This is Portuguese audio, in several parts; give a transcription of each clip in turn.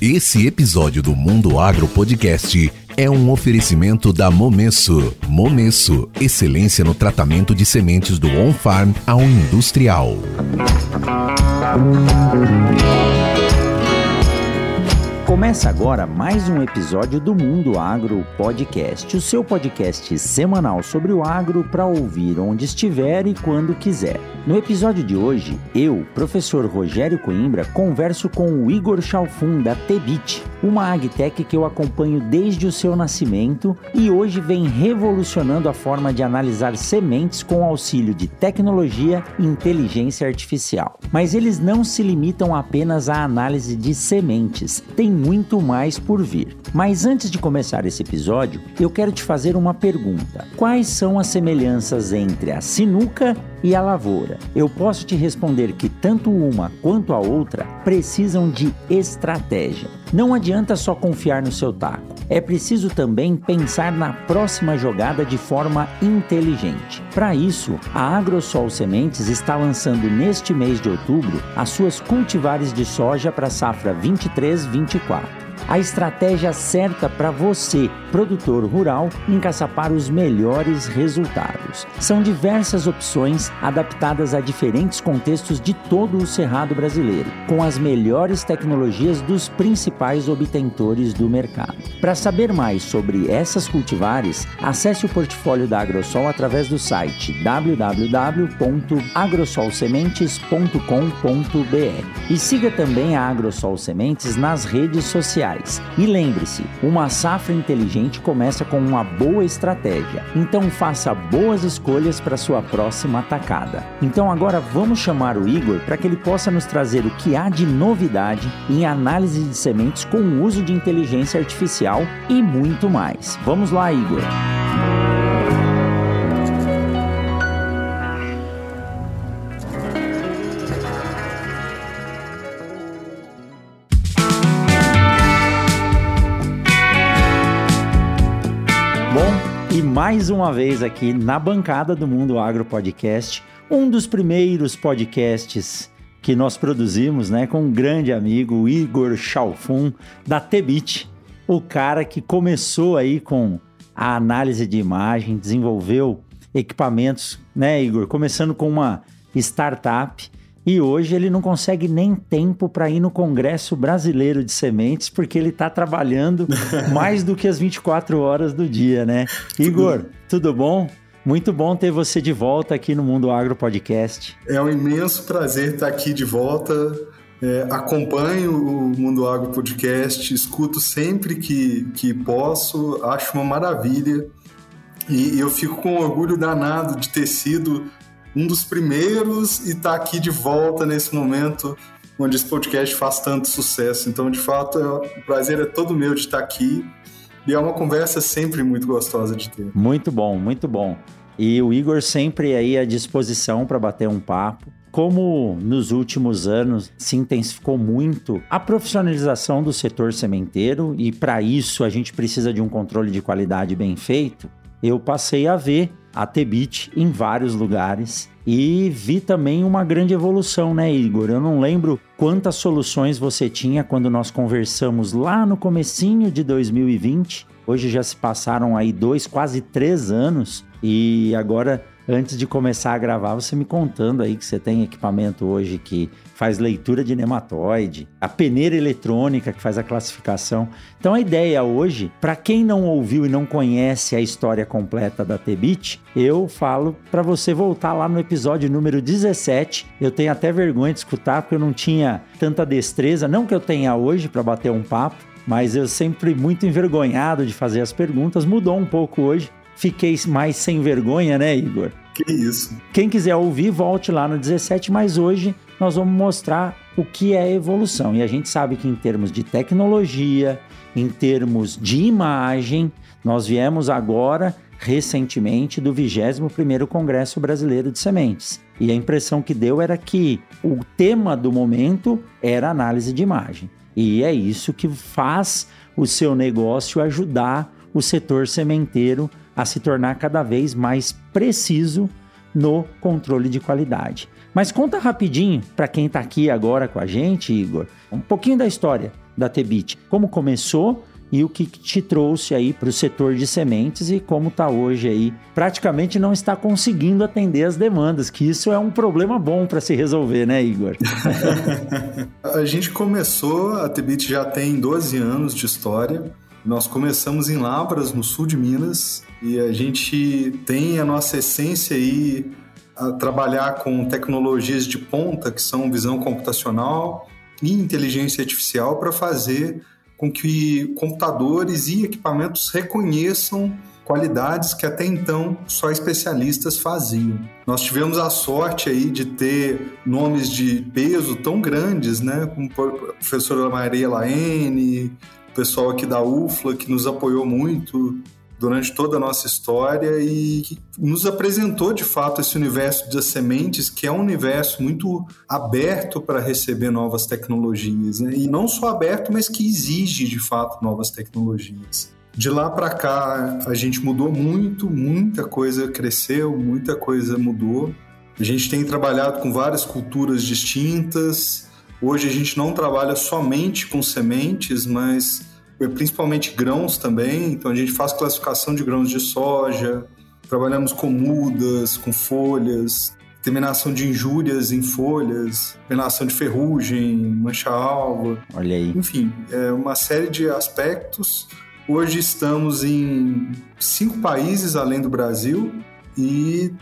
Esse episódio do Mundo Agro Podcast é um oferecimento da Momesso. Momesso, excelência no tratamento de sementes do on-farm ao industrial. Começa agora mais um episódio do Mundo Agro Podcast, o seu podcast semanal sobre o agro para ouvir onde estiver e quando quiser. No episódio de hoje, eu, professor Rogério Coimbra, converso com o Igor Chalfun da Tebit, uma agtech que eu acompanho desde o seu nascimento e hoje vem revolucionando a forma de analisar sementes com auxílio de tecnologia e inteligência artificial. Mas eles não se limitam apenas à análise de sementes, tem muito mais por vir. Mas antes de começar esse episódio, eu quero te fazer uma pergunta: quais são as semelhanças entre a sinuca e a lavoura? Eu posso te responder que tanto uma quanto a outra precisam de estratégia. Não adianta só confiar no seu taco. É preciso também pensar na próxima jogada de forma inteligente. Para isso, a Agrosol Sementes está lançando neste mês de outubro as suas cultivares de soja para a safra 23-24 a estratégia certa para você, produtor rural, encaçapar os melhores resultados. São diversas opções adaptadas a diferentes contextos de todo o cerrado brasileiro, com as melhores tecnologias dos principais obtentores do mercado. Para saber mais sobre essas cultivares, acesse o portfólio da Agrosol através do site www.agrosolsementes.com.br e siga também a Agrosol Sementes nas redes sociais reais. E lembre-se, uma safra inteligente começa com uma boa estratégia. Então faça boas escolhas para sua próxima atacada. Então agora vamos chamar o Igor para que ele possa nos trazer o que há de novidade em análise de sementes com o uso de inteligência artificial e muito mais. Vamos lá, Igor. Mais uma vez aqui na bancada do Mundo Agro Podcast, um dos primeiros podcasts que nós produzimos, né, com um grande amigo, Igor Chalfun, da Tebit, o cara que começou aí com a análise de imagem, desenvolveu equipamentos, né, Igor, começando com uma startup e hoje ele não consegue nem tempo para ir no Congresso Brasileiro de Sementes, porque ele está trabalhando mais do que as 24 horas do dia, né? Igor, tudo bom? Muito bom ter você de volta aqui no Mundo Agro Podcast. É um imenso prazer estar aqui de volta. É, acompanho o Mundo Agro Podcast, escuto sempre que, que posso, acho uma maravilha. E eu fico com orgulho danado de ter sido um dos primeiros e está aqui de volta nesse momento onde esse podcast faz tanto sucesso. Então, de fato, é, o prazer é todo meu de estar aqui e é uma conversa sempre muito gostosa de ter. Muito bom, muito bom. E o Igor sempre aí à disposição para bater um papo. Como nos últimos anos se intensificou muito a profissionalização do setor sementeiro e para isso a gente precisa de um controle de qualidade bem feito, eu passei a ver a Tebit em vários lugares e vi também uma grande evolução, né, Igor? Eu não lembro quantas soluções você tinha quando nós conversamos lá no comecinho de 2020. Hoje já se passaram aí dois, quase três anos e agora antes de começar a gravar, você me contando aí que você tem equipamento hoje que faz leitura de nematóide, a peneira eletrônica que faz a classificação. Então a ideia hoje, para quem não ouviu e não conhece a história completa da Tebit, eu falo para você voltar lá no episódio número 17. Eu tenho até vergonha de escutar porque eu não tinha tanta destreza, não que eu tenha hoje para bater um papo, mas eu sempre muito envergonhado de fazer as perguntas. Mudou um pouco hoje. Fiquei mais sem vergonha, né, Igor? Que isso. Quem quiser ouvir, volte lá no 17, mas hoje nós vamos mostrar o que é evolução. E a gente sabe que em termos de tecnologia, em termos de imagem, nós viemos agora recentemente do 21º Congresso Brasileiro de Sementes. E a impressão que deu era que o tema do momento era análise de imagem. E é isso que faz o seu negócio ajudar o setor sementeiro a se tornar cada vez mais preciso no controle de qualidade. Mas conta rapidinho para quem está aqui agora com a gente, Igor, um pouquinho da história da Tebit. Como começou e o que te trouxe aí para o setor de sementes e como está hoje aí. Praticamente não está conseguindo atender as demandas, que isso é um problema bom para se resolver, né, Igor? a gente começou, a Tebit já tem 12 anos de história. Nós começamos em Lavras, no sul de Minas, e a gente tem a nossa essência aí a trabalhar com tecnologias de ponta, que são visão computacional e inteligência artificial, para fazer com que computadores e equipamentos reconheçam qualidades que até então só especialistas faziam. Nós tivemos a sorte aí de ter nomes de peso tão grandes, né, como a professora Maria Laene, o pessoal aqui da UFLA que nos apoiou muito durante toda a nossa história e nos apresentou de fato esse universo das sementes, que é um universo muito aberto para receber novas tecnologias, né? e não só aberto, mas que exige de fato novas tecnologias. De lá para cá, a gente mudou muito, muita coisa cresceu, muita coisa mudou. A gente tem trabalhado com várias culturas distintas. Hoje a gente não trabalha somente com sementes, mas principalmente grãos também. Então a gente faz classificação de grãos de soja, trabalhamos com mudas, com folhas, terminação de injúrias em folhas, terminação de ferrugem, mancha-alva. Olha aí. Enfim, é uma série de aspectos. Hoje estamos em cinco países além do Brasil e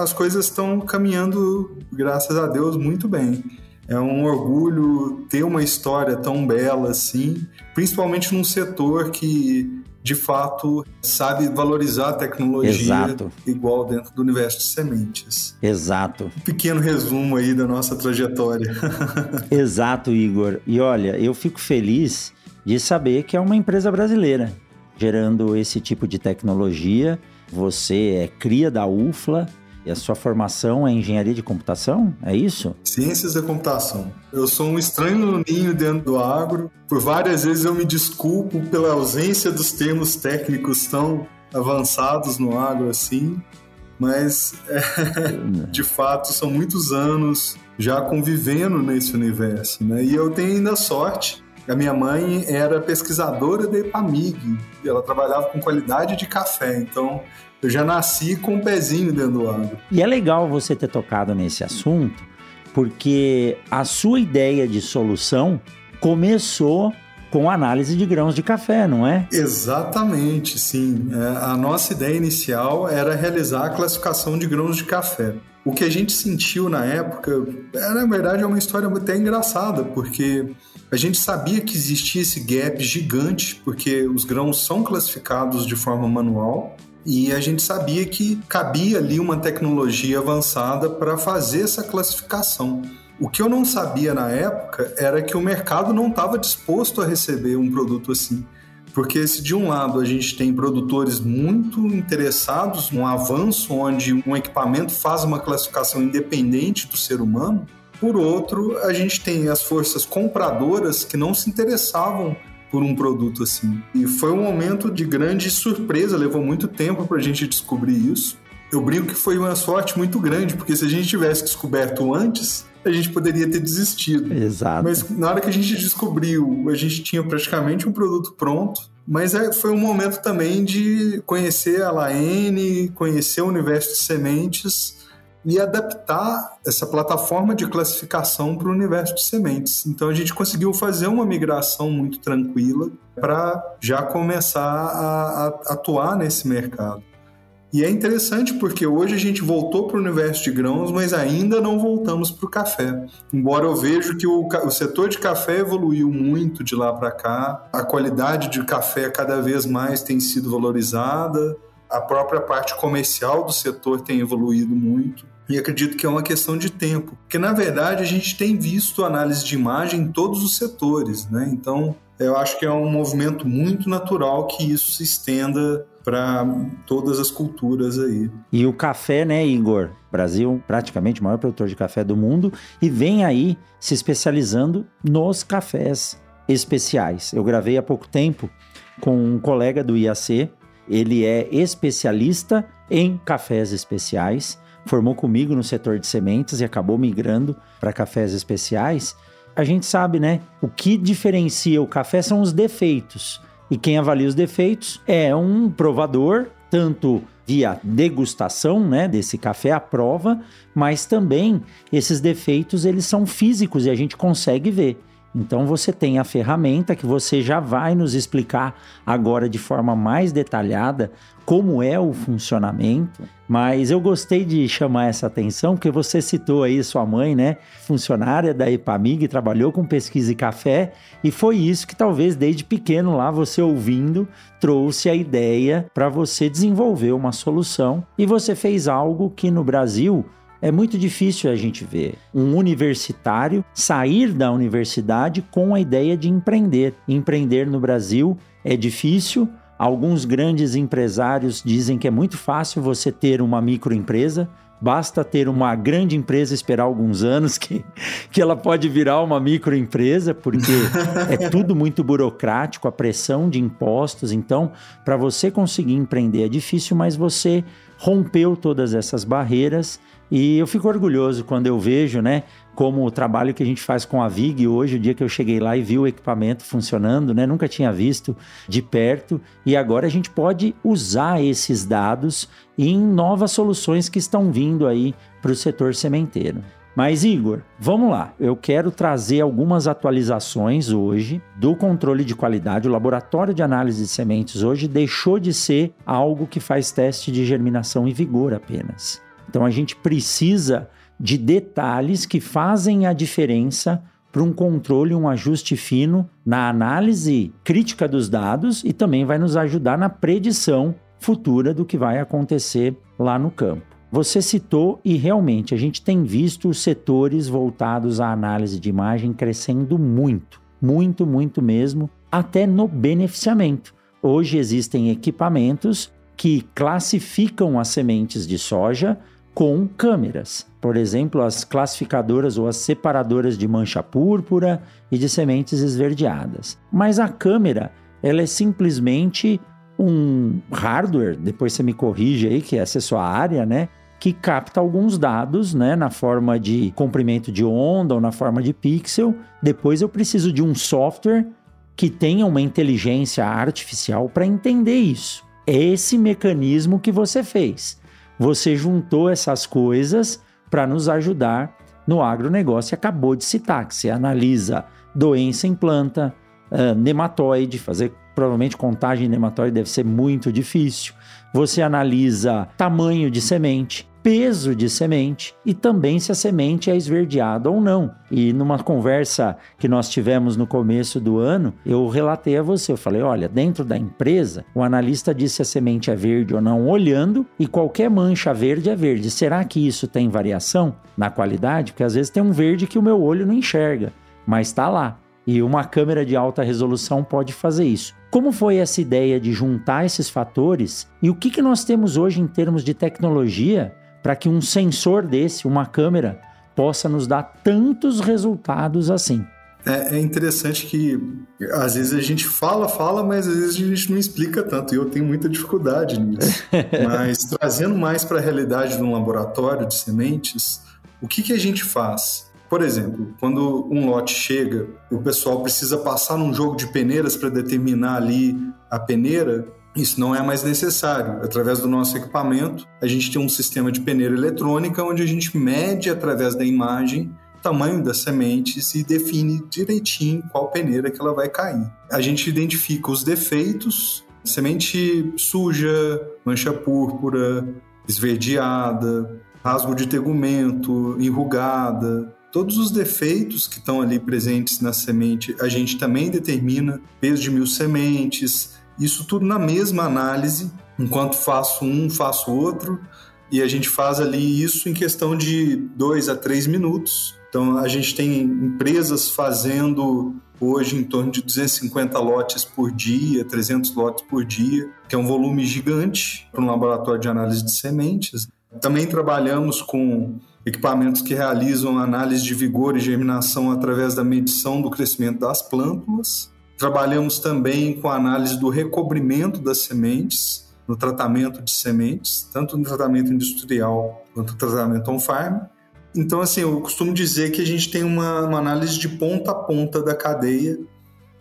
as coisas estão caminhando, graças a Deus, muito bem. É um orgulho ter uma história tão bela assim, principalmente num setor que de fato sabe valorizar a tecnologia Exato. igual dentro do universo de sementes. Exato. Um pequeno resumo aí da nossa trajetória. Exato, Igor. E olha, eu fico feliz de saber que é uma empresa brasileira gerando esse tipo de tecnologia. Você é cria da UFLA e a sua formação é engenharia de computação? É isso? Ciências da computação. Eu sou um estranho no ninho dentro do agro. Por várias vezes eu me desculpo pela ausência dos termos técnicos tão avançados no agro assim, mas é, de fato são muitos anos já convivendo nesse universo, né? E eu tenho ainda sorte. A minha mãe era pesquisadora da EPAMIG, ela trabalhava com qualidade de café, então eu já nasci com um pezinho dentro do agro. E é legal você ter tocado nesse assunto, porque a sua ideia de solução começou com análise de grãos de café, não é? Exatamente, sim. É, a nossa ideia inicial era realizar a classificação de grãos de café. O que a gente sentiu na época, é, na verdade, é uma história até engraçada, porque a gente sabia que existia esse gap gigante, porque os grãos são classificados de forma manual, e a gente sabia que cabia ali uma tecnologia avançada para fazer essa classificação. O que eu não sabia na época era que o mercado não estava disposto a receber um produto assim. Porque se de um lado a gente tem produtores muito interessados num avanço onde um equipamento faz uma classificação independente do ser humano, por outro, a gente tem as forças compradoras que não se interessavam por um produto assim. E foi um momento de grande surpresa, levou muito tempo para a gente descobrir isso. Eu brinco que foi uma sorte muito grande, porque se a gente tivesse descoberto antes, a gente poderia ter desistido. Exato. Mas na hora que a gente descobriu, a gente tinha praticamente um produto pronto. Mas é, foi um momento também de conhecer a Laene, conhecer o universo de sementes e adaptar essa plataforma de classificação para o universo de sementes. Então a gente conseguiu fazer uma migração muito tranquila para já começar a, a, atuar nesse mercado. E é interessante porque hoje a gente voltou para o universo de grãos, mas ainda não voltamos para o café. Embora eu veja que o, o setor de café evoluiu muito de lá para cá, a qualidade de café cada vez mais tem sido valorizada, a própria parte comercial do setor tem evoluído muito. E acredito que é uma questão de tempo, porque na verdade a gente tem visto análise de imagem em todos os setores, né? Então eu acho que é um movimento muito natural que isso se estenda para todas as culturas aí. E o café, né, Igor? Brasil, praticamente o maior produtor de café do mundo, e vem aí se especializando nos cafés especiais. Eu gravei há pouco tempo com um colega do IAC, ele é especialista em cafés especiais formou comigo no setor de sementes e acabou migrando para cafés especiais. a gente sabe, né? O que diferencia o café são os defeitos. E quem avalia os defeitos é um provador, tanto via degustação, né, desse café à prova, mas também esses defeitos eles são físicos e a gente consegue ver. Então você tem a ferramenta que você já vai nos explicar agora de forma mais detalhada como é o funcionamento, mas eu gostei de chamar essa atenção porque você citou aí sua mãe, né, funcionária da Epamig, trabalhou com pesquisa e café, e foi isso que talvez desde pequeno lá você ouvindo trouxe a ideia para você desenvolver uma solução e você fez algo que no Brasil é muito difícil a gente ver um universitário sair da universidade com a ideia de empreender. Empreender no Brasil é difícil. Alguns grandes empresários dizem que é muito fácil você ter uma microempresa, Basta ter uma grande empresa esperar alguns anos que, que ela pode virar uma microempresa, porque é tudo muito burocrático, a pressão de impostos. Então, para você conseguir empreender é difícil, mas você rompeu todas essas barreiras e eu fico orgulhoso quando eu vejo, né, como o trabalho que a gente faz com a VIG hoje, o dia que eu cheguei lá e vi o equipamento funcionando, né, nunca tinha visto de perto, e agora a gente pode usar esses dados em novas soluções que estão vindo aí para o setor sementeiro. Mas, Igor, vamos lá. Eu quero trazer algumas atualizações hoje do controle de qualidade. O laboratório de análise de sementes hoje deixou de ser algo que faz teste de germinação e vigor apenas. Então a gente precisa de detalhes que fazem a diferença para um controle, um ajuste fino na análise crítica dos dados e também vai nos ajudar na predição futura do que vai acontecer lá no campo. Você citou e realmente a gente tem visto os setores voltados à análise de imagem crescendo muito, muito, muito mesmo, até no beneficiamento. Hoje existem equipamentos que classificam as sementes de soja com câmeras. Por exemplo, as classificadoras ou as separadoras de mancha púrpura e de sementes esverdeadas. Mas a câmera, ela é simplesmente um hardware, depois você me corrige aí, que essa é a sua área, né? Que capta alguns dados, né? Na forma de comprimento de onda ou na forma de pixel. Depois eu preciso de um software que tenha uma inteligência artificial para entender isso. É esse mecanismo que você fez. Você juntou essas coisas para nos ajudar no agronegócio e acabou de citar, que você analisa doença em planta, uh, nematóide, fazer provavelmente contagem nematóide deve ser muito difícil. Você analisa tamanho de semente, peso de semente e também se a semente é esverdeada ou não. E numa conversa que nós tivemos no começo do ano, eu relatei a você, eu falei, olha, dentro da empresa, o analista disse se a semente é verde ou não olhando e qualquer mancha verde é verde. Será que isso tem variação na qualidade? Porque às vezes tem um verde que o meu olho não enxerga, mas está lá. E uma câmera de alta resolução pode fazer isso. Como foi essa ideia de juntar esses fatores e o que, que nós temos hoje em termos de tecnologia para que um sensor desse, uma câmera, possa nos dar tantos resultados assim. É, é, interessante que às vezes a gente fala, fala, mas às vezes a gente não explica tanto e eu tenho muita dificuldade nisso. mas trazendo mais para a realidade de um laboratório de sementes, o que, que a gente faz? Por exemplo, quando um lote chega, o pessoal precisa passar num jogo de peneiras para determinar ali a peneira, isso não é mais necessário. Através do nosso equipamento, a gente tem um sistema de peneira eletrônica onde a gente mede através da imagem o tamanho das sementes e define direitinho qual peneira que ela vai cair. A gente identifica os defeitos, semente suja, mancha púrpura, esverdeada, rasgo de tegumento, enrugada, todos os defeitos que estão ali presentes na semente, a gente também determina peso de mil sementes, isso tudo na mesma análise, enquanto faço um, faço outro, e a gente faz ali isso em questão de dois a três minutos. Então a gente tem empresas fazendo hoje em torno de 250 lotes por dia, 300 lotes por dia, que é um volume gigante para um laboratório de análise de sementes. Também trabalhamos com equipamentos que realizam análise de vigor e germinação através da medição do crescimento das plântulas. Trabalhamos também com a análise do recobrimento das sementes, no tratamento de sementes, tanto no tratamento industrial quanto no tratamento on-farm. Então, assim, eu costumo dizer que a gente tem uma, uma análise de ponta a ponta da cadeia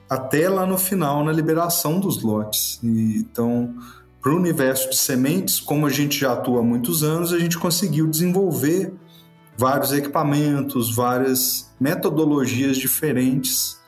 até lá no final, na liberação dos lotes. E, então, para o universo de sementes, como a gente já atua há muitos anos, a gente conseguiu desenvolver vários equipamentos, várias metodologias diferentes.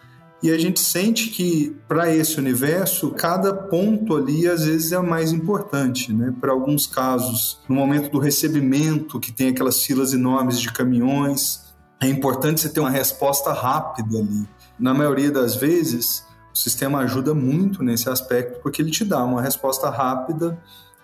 E a gente sente que para esse universo, cada ponto ali às vezes é mais importante, né? Para alguns casos, no momento do recebimento, que tem aquelas filas enormes de caminhões, é importante você ter uma resposta rápida ali. Na maioria das vezes, o sistema ajuda muito nesse aspecto porque ele te dá uma resposta rápida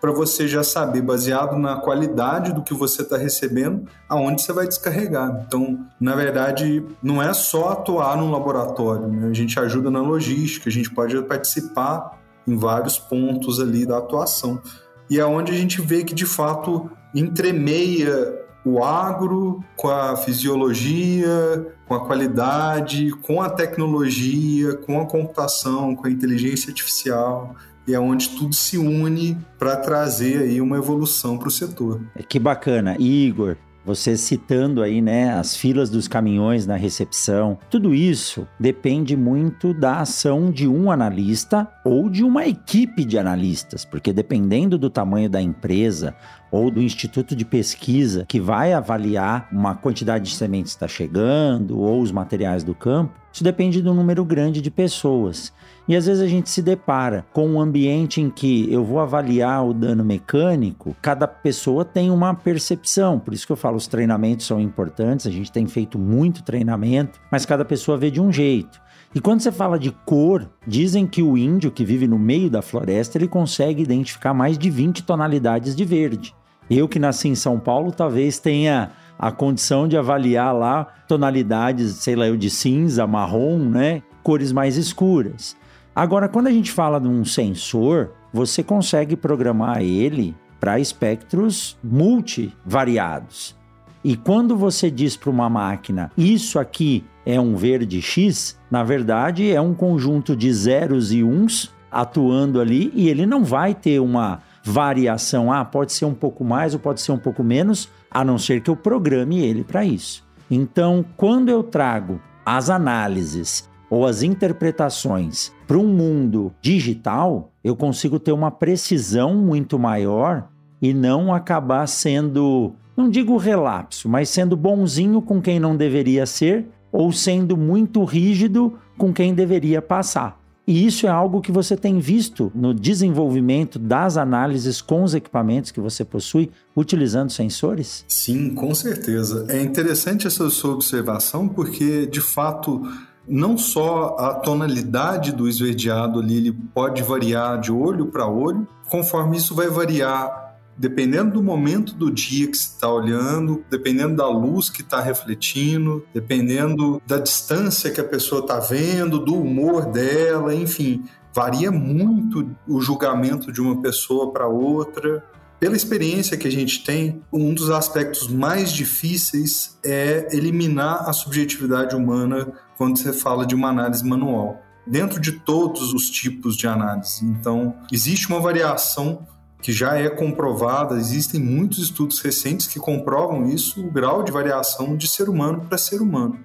para você já saber, baseado na qualidade do que você está recebendo, aonde você vai descarregar. Então, na verdade, não é só atuar num laboratório, né? a gente ajuda na logística, a gente pode participar em vários pontos ali da atuação. E é onde a gente vê que, de fato, entremeia o agro com a fisiologia, com a qualidade, com a tecnologia, com a computação, com a inteligência artificial e é onde tudo se une para trazer aí uma evolução para o setor. Que bacana, Igor. Você citando aí, né, as filas dos caminhões na recepção, tudo isso depende muito da ação de um analista ou de uma equipe de analistas, porque dependendo do tamanho da empresa ou do instituto de pesquisa que vai avaliar uma quantidade de sementes que está chegando ou os materiais do campo, isso depende do número grande de pessoas. E às vezes a gente se depara com um ambiente em que eu vou avaliar o dano mecânico, cada pessoa tem uma percepção. Por isso que eu falo, os treinamentos são importantes, a gente tem feito muito treinamento, mas cada pessoa vê de um jeito. E quando você fala de cor, dizem que o índio que vive no meio da floresta, ele consegue identificar mais de 20 tonalidades de verde. Eu que nasci em São Paulo, talvez tenha a condição de avaliar lá tonalidades, sei lá, eu de cinza, marrom, né? Cores mais escuras. Agora, quando a gente fala de um sensor, você consegue programar ele para espectros multivariados. E quando você diz para uma máquina, isso aqui é um verde X, na verdade é um conjunto de zeros e uns atuando ali e ele não vai ter uma variação. Ah, pode ser um pouco mais ou pode ser um pouco menos, a não ser que eu programe ele para isso. Então, quando eu trago as análises ou as interpretações para um mundo digital, eu consigo ter uma precisão muito maior e não acabar sendo, não digo relapso, mas sendo bonzinho com quem não deveria ser ou sendo muito rígido com quem deveria passar. E isso é algo que você tem visto no desenvolvimento das análises com os equipamentos que você possui, utilizando sensores? Sim, com certeza. É interessante essa sua observação, porque de fato não só a tonalidade do esverdeado ali ele pode variar de olho para olho, conforme isso vai variar dependendo do momento do dia que você está olhando, dependendo da luz que está refletindo, dependendo da distância que a pessoa está vendo, do humor dela, enfim, varia muito o julgamento de uma pessoa para outra. Pela experiência que a gente tem, um dos aspectos mais difíceis é eliminar a subjetividade humana quando você fala de uma análise manual. Dentro de todos os tipos de análise. Então, existe uma variação que já é comprovada, existem muitos estudos recentes que comprovam isso, o grau de variação de ser humano para ser humano.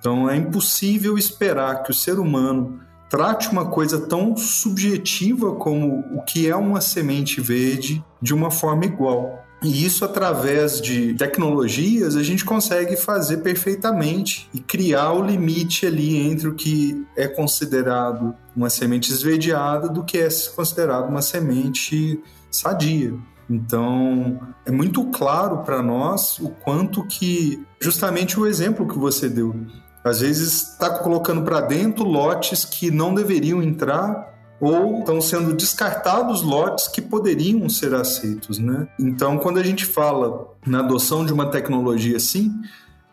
Então é impossível esperar que o ser humano trate uma coisa tão subjetiva como o que é uma semente verde de uma forma igual. E isso, através de tecnologias, a gente consegue fazer perfeitamente e criar o limite ali entre o que é considerado uma semente esverdeada do que é considerado uma semente sadia. Então, é muito claro para nós o quanto que, justamente o exemplo que você deu, às vezes está colocando para dentro lotes que não deveriam entrar ou estão sendo descartados lotes que poderiam ser aceitos, né? Então, quando a gente fala na adoção de uma tecnologia assim,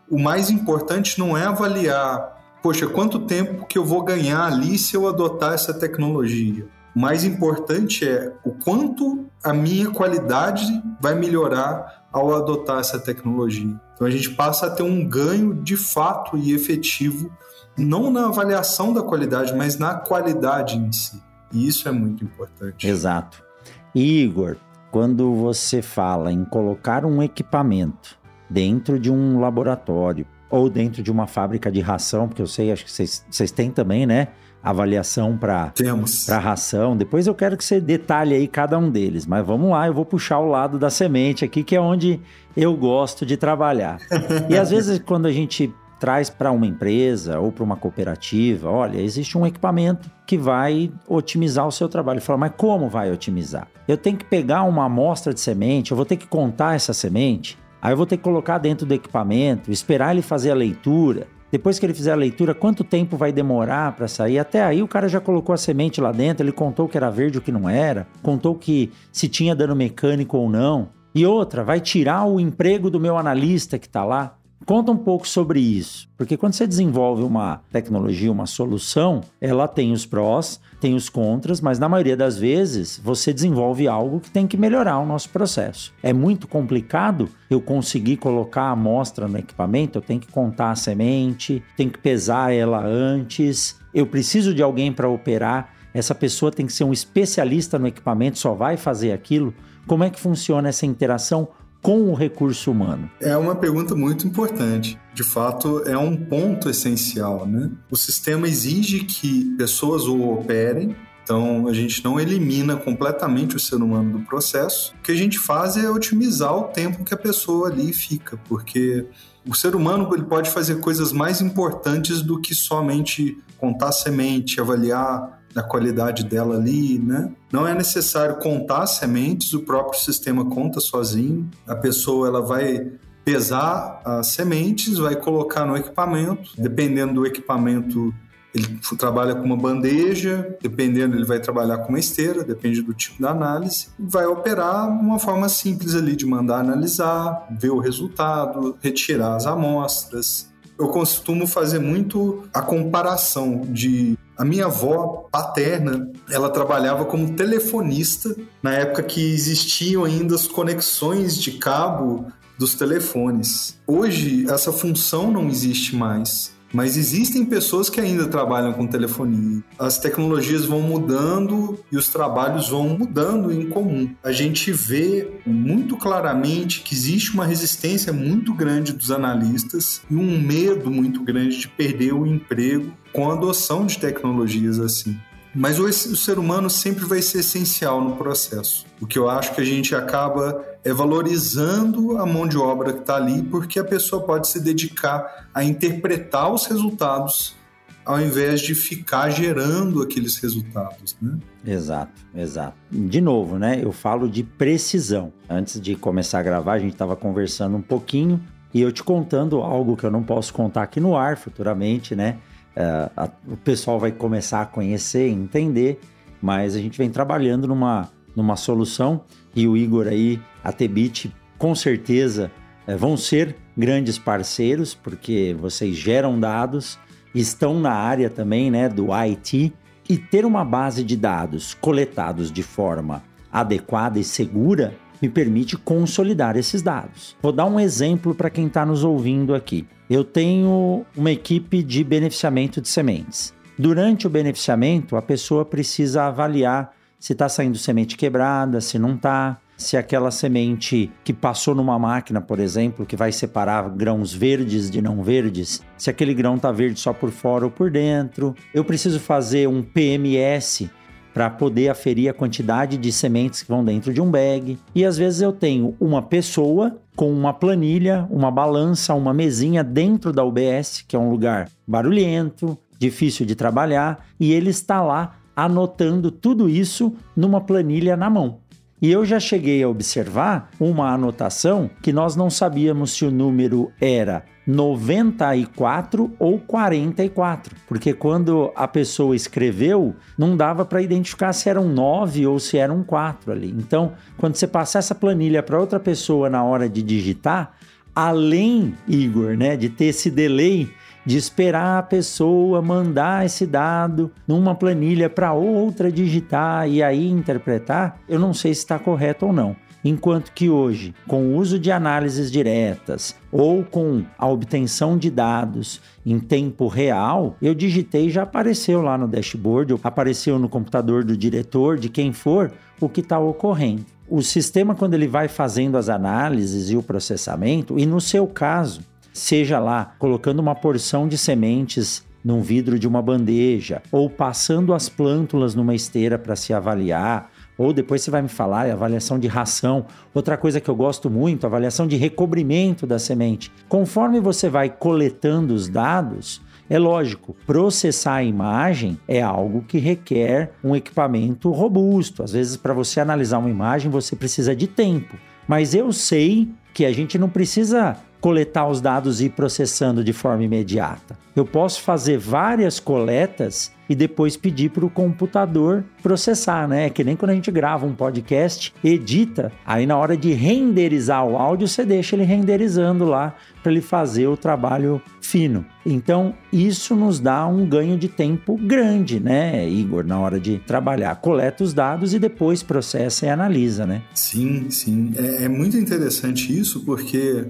o mais importante não é avaliar, poxa, quanto tempo que eu vou ganhar ali se eu adotar essa tecnologia. O mais importante é o quanto a minha qualidade vai melhorar ao adotar essa tecnologia. Então a gente passa a ter um ganho de fato e efetivo, não na avaliação da qualidade, mas na qualidade em si. E isso é muito importante. Exato. Igor, quando você fala em colocar um equipamento dentro de um laboratório ou dentro de uma fábrica de ração, porque eu sei, acho que vocês têm também, né? Avaliação para ração. Depois eu quero que você detalhe aí cada um deles, mas vamos lá, eu vou puxar o lado da semente aqui, que é onde eu gosto de trabalhar. e às vezes, quando a gente traz para uma empresa ou para uma cooperativa, olha, existe um equipamento que vai otimizar o seu trabalho. Fala, mas como vai otimizar? Eu tenho que pegar uma amostra de semente, eu vou ter que contar essa semente, aí eu vou ter que colocar dentro do equipamento, esperar ele fazer a leitura. Depois que ele fizer a leitura, quanto tempo vai demorar para sair? Até aí o cara já colocou a semente lá dentro, ele contou que era verde ou que não era, contou que se tinha dano mecânico ou não. E outra, vai tirar o emprego do meu analista que está lá. Conta um pouco sobre isso, porque quando você desenvolve uma tecnologia, uma solução, ela tem os prós, tem os contras, mas na maioria das vezes você desenvolve algo que tem que melhorar o nosso processo. É muito complicado eu conseguir colocar a amostra no equipamento, eu tenho que contar a semente, tenho que pesar ela antes, eu preciso de alguém para operar, essa pessoa tem que ser um especialista no equipamento, só vai fazer aquilo. Como é que funciona essa interação? Com o recurso humano? É uma pergunta muito importante. De fato, é um ponto essencial. Né? O sistema exige que pessoas o operem, então, a gente não elimina completamente o ser humano do processo. O que a gente faz é otimizar o tempo que a pessoa ali fica, porque o ser humano ele pode fazer coisas mais importantes do que somente contar semente, avaliar da qualidade dela ali, né? Não é necessário contar sementes, o próprio sistema conta sozinho. A pessoa ela vai pesar as sementes, vai colocar no equipamento, dependendo do equipamento ele trabalha com uma bandeja, dependendo, ele vai trabalhar com uma esteira, depende do tipo da análise, vai operar uma forma simples ali de mandar analisar, ver o resultado, retirar as amostras. Eu costumo fazer muito a comparação de a minha avó paterna, ela trabalhava como telefonista na época que existiam ainda as conexões de cabo dos telefones. Hoje essa função não existe mais. Mas existem pessoas que ainda trabalham com telefonia. As tecnologias vão mudando e os trabalhos vão mudando em comum. A gente vê muito claramente que existe uma resistência muito grande dos analistas e um medo muito grande de perder o emprego com a adoção de tecnologias assim. Mas o, ser humano sempre vai ser essencial no processo. O que eu acho que a gente acaba é valorizando a mão de obra que está ali, porque a pessoa pode se dedicar a interpretar os resultados ao invés de ficar gerando aqueles resultados, né? Exato, exato. De novo, né? Eu falo de precisão. Antes de começar a gravar, a gente estava conversando um pouquinho e eu te contando algo que eu não posso contar aqui no ar futuramente, né? Uh, a, o pessoal vai começar a conhecer, entender, mas a gente vem trabalhando numa, numa solução e o Igor aí, a Tebit, com certeza uh, vão ser grandes parceiros, porque vocês geram dados, estão na área também né, do IT, e ter uma base de dados coletados de forma adequada e segura me permite consolidar esses dados. Vou dar um exemplo para quem está nos ouvindo aqui. Eu tenho uma equipe de beneficiamento de sementes. Durante o beneficiamento, a pessoa precisa avaliar se está saindo semente quebrada, se não está, se aquela semente que passou numa máquina, por exemplo, que vai separar grãos verdes de não verdes, se aquele grão está verde só por fora ou por dentro. Eu preciso fazer um PMS para poder aferir a quantidade de sementes que vão dentro de um bag. E às vezes eu tenho uma pessoa com uma planilha, uma balança, uma mesinha dentro da UBS, que é um lugar barulhento, difícil de trabalhar, e ele está lá anotando tudo isso numa planilha na mão. E eu já cheguei a observar uma anotação que nós não sabíamos se o número era 94 ou 44, porque quando a pessoa escreveu, não dava para identificar se eram 9 ou se eram 4 ali. Então, quando você passar essa planilha para outra pessoa na hora de digitar, além, Igor, né, de ter esse delay de esperar a pessoa mandar esse dado numa planilha para outra digitar e aí interpretar, eu não sei se está correto ou não. Enquanto que hoje, com o uso de análises diretas ou com a obtenção de dados em tempo real, eu digitei e já apareceu lá no dashboard, apareceu no computador do diretor, de quem for, o que está ocorrendo. O sistema, quando ele vai fazendo as análises e o processamento, e no seu caso, seja lá colocando uma porção de sementes num vidro de uma bandeja, ou passando as plântulas numa esteira para se avaliar, ou depois você vai me falar, é avaliação de ração. Outra coisa que eu gosto muito, avaliação de recobrimento da semente. Conforme você vai coletando os dados, é lógico, processar a imagem é algo que requer um equipamento robusto. Às vezes, para você analisar uma imagem, você precisa de tempo. Mas eu sei que a gente não precisa coletar os dados e ir processando de forma imediata. Eu posso fazer várias coletas e depois pedir para o computador processar, né? Que nem quando a gente grava um podcast, edita, aí na hora de renderizar o áudio, você deixa ele renderizando lá para ele fazer o trabalho fino. Então, isso nos dá um ganho de tempo grande, né, Igor, na hora de trabalhar. Coleta os dados e depois processa e analisa, né? Sim, sim. É, é muito interessante isso porque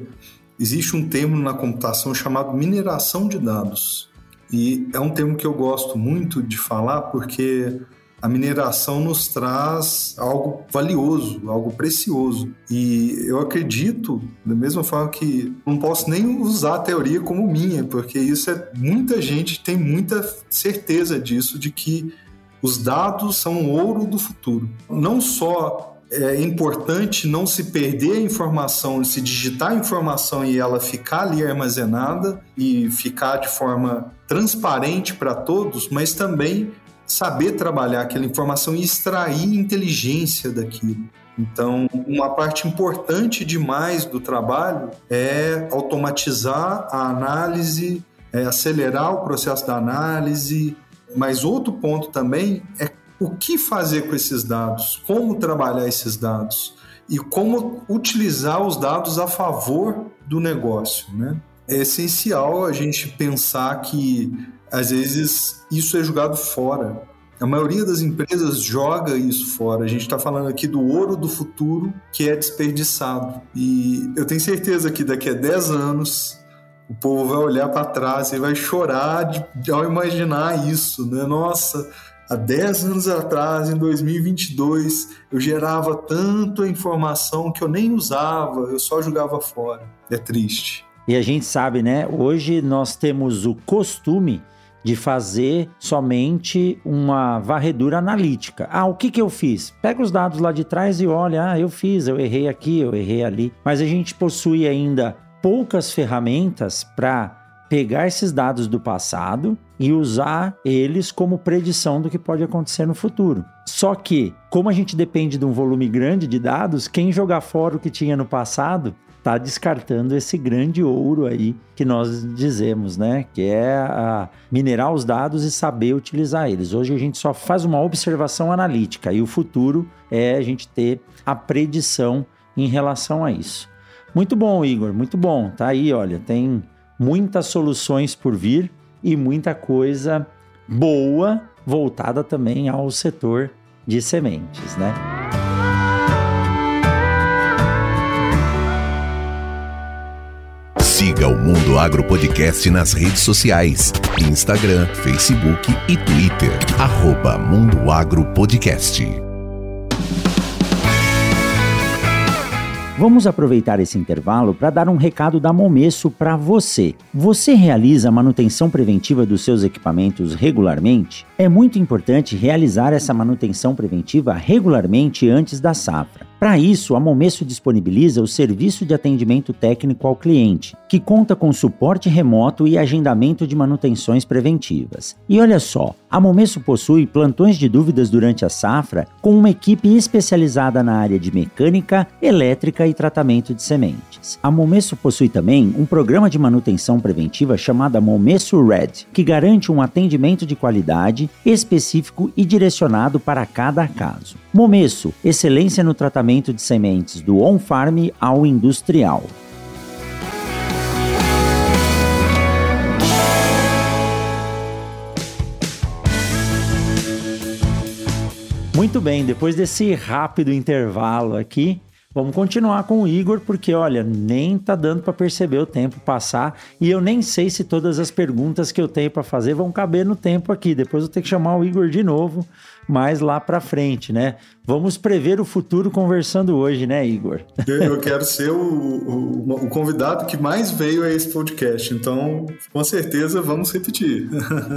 existe um termo na computação chamado mineração de dados. E é um termo que eu gosto muito de falar porque a mineração nos traz algo valioso, algo precioso. E eu acredito, da mesma forma que não posso nem usar a teoria como minha, porque isso é muita gente tem muita certeza disso de que os dados são o ouro do futuro. Não só é importante não se perder a informação, se digitar a informação e ela ficar ali armazenada e ficar de forma transparente para todos, mas também saber trabalhar aquela informação e extrair inteligência daquilo. Então, uma parte importante demais do trabalho é automatizar a análise, é acelerar o processo da análise, mas outro ponto também é o que fazer com esses dados, como trabalhar esses dados e como utilizar os dados a favor do negócio, né? É essencial a gente pensar que às vezes isso é jogado fora. A maioria das empresas joga isso fora. A gente está falando aqui do ouro do futuro que é desperdiçado. E eu tenho certeza que daqui a 10 anos o povo vai olhar para trás e vai chorar de, ao imaginar isso, né? Nossa, Há 10 anos atrás, em 2022, eu gerava tanta informação que eu nem usava, eu só jogava fora. É triste. E a gente sabe, né? Hoje nós temos o costume de fazer somente uma varredura analítica. Ah, o que, que eu fiz? Pega os dados lá de trás e olha, ah, eu fiz, eu errei aqui, eu errei ali. Mas a gente possui ainda poucas ferramentas para pegar esses dados do passado e usar eles como predição do que pode acontecer no futuro. Só que, como a gente depende de um volume grande de dados, quem jogar fora o que tinha no passado está descartando esse grande ouro aí que nós dizemos, né? Que é a minerar os dados e saber utilizar eles. Hoje a gente só faz uma observação analítica e o futuro é a gente ter a predição em relação a isso. Muito bom, Igor, muito bom. Tá aí, olha, tem muitas soluções por vir e muita coisa boa voltada também ao setor de sementes, né? Siga o Mundo Agro Podcast nas redes sociais: Instagram, Facebook e Twitter. Arroba Mundo Agro Podcast. Vamos aproveitar esse intervalo para dar um recado da Momesso para você. Você realiza a manutenção preventiva dos seus equipamentos regularmente? É muito importante realizar essa manutenção preventiva regularmente antes da safra. Para isso, a Momesso disponibiliza o serviço de atendimento técnico ao cliente, que conta com suporte remoto e agendamento de manutenções preventivas. E olha só, a Momesso possui plantões de dúvidas durante a safra com uma equipe especializada na área de mecânica, elétrica e tratamento de sementes. A Momesso possui também um programa de manutenção preventiva chamado Momesso Red, que garante um atendimento de qualidade específico e direcionado para cada caso. Momesso, excelência no tratamento de sementes do on-farm ao industrial. Muito bem, depois desse rápido intervalo aqui, Vamos continuar com o Igor, porque olha, nem tá dando para perceber o tempo passar e eu nem sei se todas as perguntas que eu tenho para fazer vão caber no tempo aqui. Depois eu tenho que chamar o Igor de novo, mais lá para frente, né? Vamos prever o futuro conversando hoje, né, Igor? Eu quero ser o, o, o convidado que mais veio a esse podcast, então com certeza vamos repetir.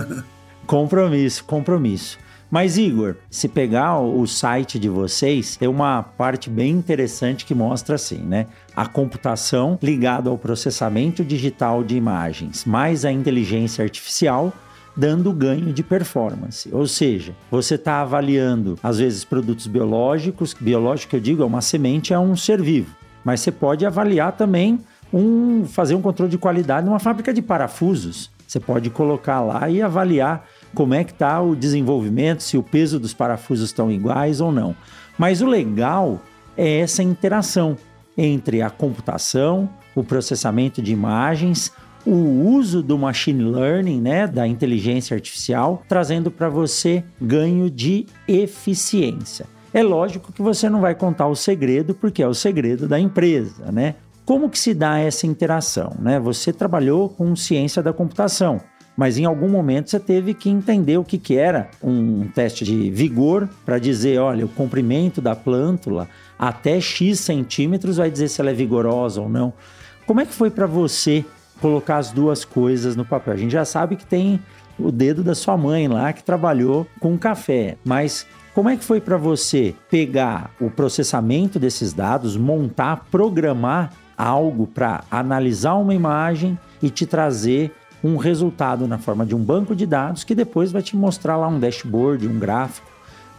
compromisso, compromisso. Mas, Igor, se pegar o site de vocês, tem uma parte bem interessante que mostra assim, né? A computação ligada ao processamento digital de imagens, mais a inteligência artificial, dando ganho de performance. Ou seja, você está avaliando, às vezes, produtos biológicos. Biológico, eu digo, é uma semente, é um ser vivo. Mas você pode avaliar também um, fazer um controle de qualidade numa fábrica de parafusos. Você pode colocar lá e avaliar como é que está o desenvolvimento, se o peso dos parafusos estão iguais ou não. Mas o legal é essa interação entre a computação, o processamento de imagens, o uso do machine learning, né, da inteligência artificial, trazendo para você ganho de eficiência. É lógico que você não vai contar o segredo, porque é o segredo da empresa, né? Como que se dá essa interação, né? Você trabalhou com ciência da computação mas em algum momento você teve que entender o que, que era um teste de vigor para dizer, olha, o comprimento da plântula até X centímetros vai dizer se ela é vigorosa ou não. Como é que foi para você colocar as duas coisas no papel? A gente já sabe que tem o dedo da sua mãe lá que trabalhou com café, mas como é que foi para você pegar o processamento desses dados, montar, programar algo para analisar uma imagem e te trazer um resultado na forma de um banco de dados que depois vai te mostrar lá um dashboard, um gráfico.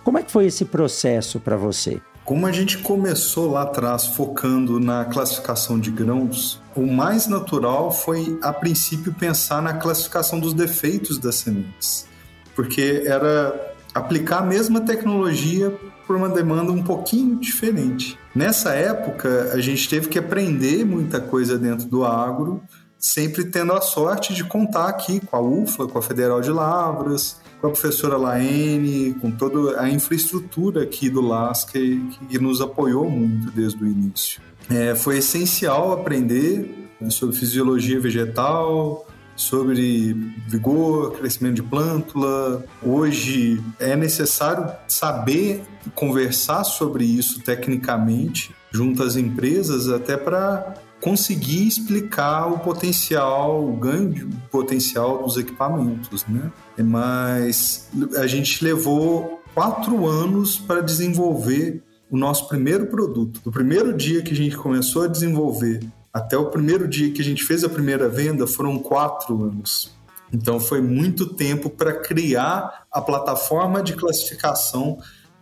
Como é que foi esse processo para você? Como a gente começou lá atrás focando na classificação de grãos, o mais natural foi, a princípio, pensar na classificação dos defeitos das sementes, porque era aplicar a mesma tecnologia por uma demanda um pouquinho diferente. Nessa época, a gente teve que aprender muita coisa dentro do agro sempre tendo a sorte de contar aqui com a UFLA, com a Federal de Lavras, com a professora Laene, com toda a infraestrutura aqui do LAS que, que nos apoiou muito desde o início. É, foi essencial aprender né, sobre fisiologia vegetal, sobre vigor, crescimento de plântula. Hoje é necessário saber conversar sobre isso tecnicamente junto às empresas, até para conseguir explicar o potencial, o ganho de potencial dos equipamentos, né? Mas a gente levou quatro anos para desenvolver o nosso primeiro produto. Do primeiro dia que a gente começou a desenvolver até o primeiro dia que a gente fez a primeira venda foram quatro anos. Então foi muito tempo para criar a plataforma de classificação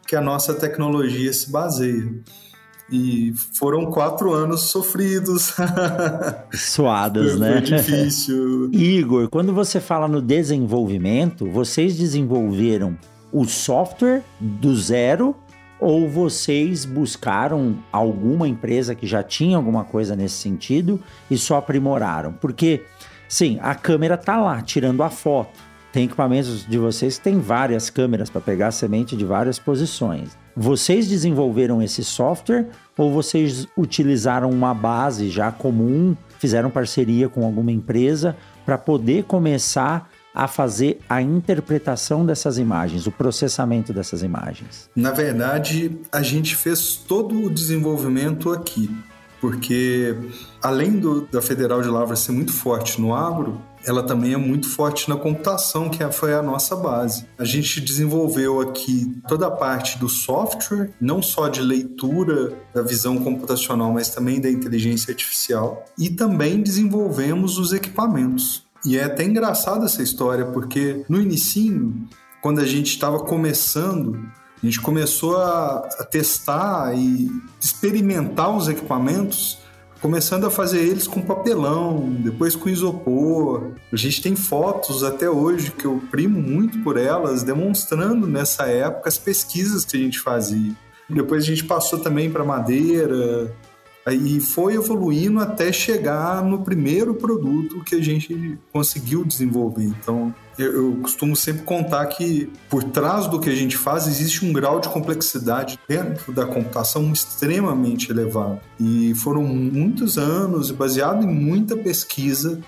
que a nossa tecnologia se baseia. E foram quatro anos sofridos. Suados, foi, né? Foi difícil. Igor, quando você fala no desenvolvimento, vocês desenvolveram o software do zero ou vocês buscaram alguma empresa que já tinha alguma coisa nesse sentido e só aprimoraram? Porque, sim, a câmera tá lá tirando a foto tem equipamentos de vocês que tem várias câmeras para pegar a semente de várias posições. Vocês desenvolveram esse software ou vocês utilizaram uma base já comum, fizeram parceria com alguma empresa para poder começar a fazer a interpretação dessas imagens, o processamento dessas imagens? Na verdade, a gente fez todo o desenvolvimento aqui, porque além do, da Federal de Lavras ser muito forte no agro, ela também é muito forte na computação, que é, foi a nossa base. A gente desenvolveu aqui toda a parte do software, não só de leitura da visão computacional, mas também da inteligência artificial, e também desenvolvemos os equipamentos. E é até engraçada essa história, porque no início, quando a gente estava começando, a gente começou a, a testar e experimentar os equipamentos começando a fazer eles com papelão, depois com isopor. A gente tem fotos até hoje que eu primo muito por elas, demonstrando nessa época as pesquisas que a gente fazia. Depois a gente passou também para madeira, e foi evoluindo até chegar no primeiro produto que a gente conseguiu desenvolver. Então, Eu, eu, costumo sempre contar que por trás do que a gente faz existe um grau de complexidade dentro da computação extremamente elevado. E foram muitos anos, baseado em muita pesquisa,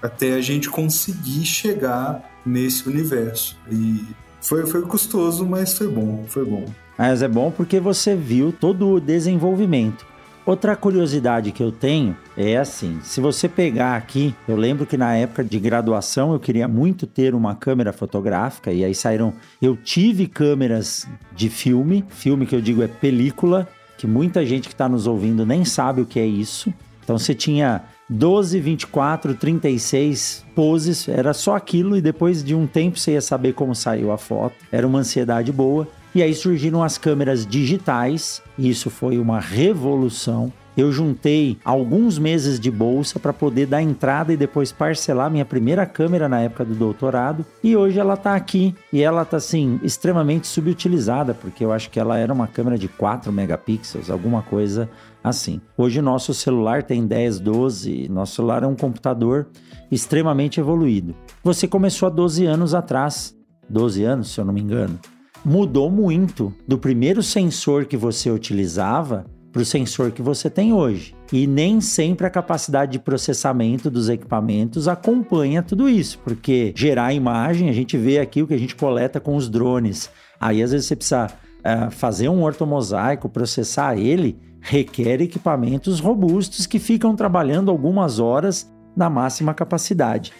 até a gente conseguir chegar nesse universo. E foi, foi custoso, mas foi bom, foi bom. Mas é bom porque você viu todo o desenvolvimento. Outra curiosidade que eu tenho é assim: se você pegar aqui, eu lembro que na época de graduação eu queria muito ter uma câmera fotográfica, e aí saíram. Eu tive câmeras de filme, filme que eu digo é película, que muita gente que está nos ouvindo nem sabe o que é isso. Então você tinha 12, 24, 36 poses, era só aquilo, e depois de um tempo você ia saber como saiu a foto. Era uma ansiedade boa. E aí surgiram as câmeras digitais, e isso foi uma revolução. Eu juntei alguns meses de bolsa para poder dar entrada e depois parcelar minha primeira câmera na época do doutorado. E hoje ela está aqui e ela está assim extremamente subutilizada, porque eu acho que ela era uma câmera de 4 megapixels, alguma coisa assim. Hoje nosso celular tem 10, 12, nosso celular é um computador extremamente evoluído. Você começou há 12 anos atrás, 12 anos, se eu não me engano mudou muito do primeiro sensor que você utilizava para o sensor que você tem hoje. E nem sempre a capacidade de processamento dos equipamentos acompanha tudo isso, porque gerar imagem, a gente vê aqui o que a gente coleta com os drones. Aí às vezes você precisa uh, fazer um ortomosaico, processar ele, requer equipamentos robustos que ficam trabalhando algumas horas na máxima capacidade.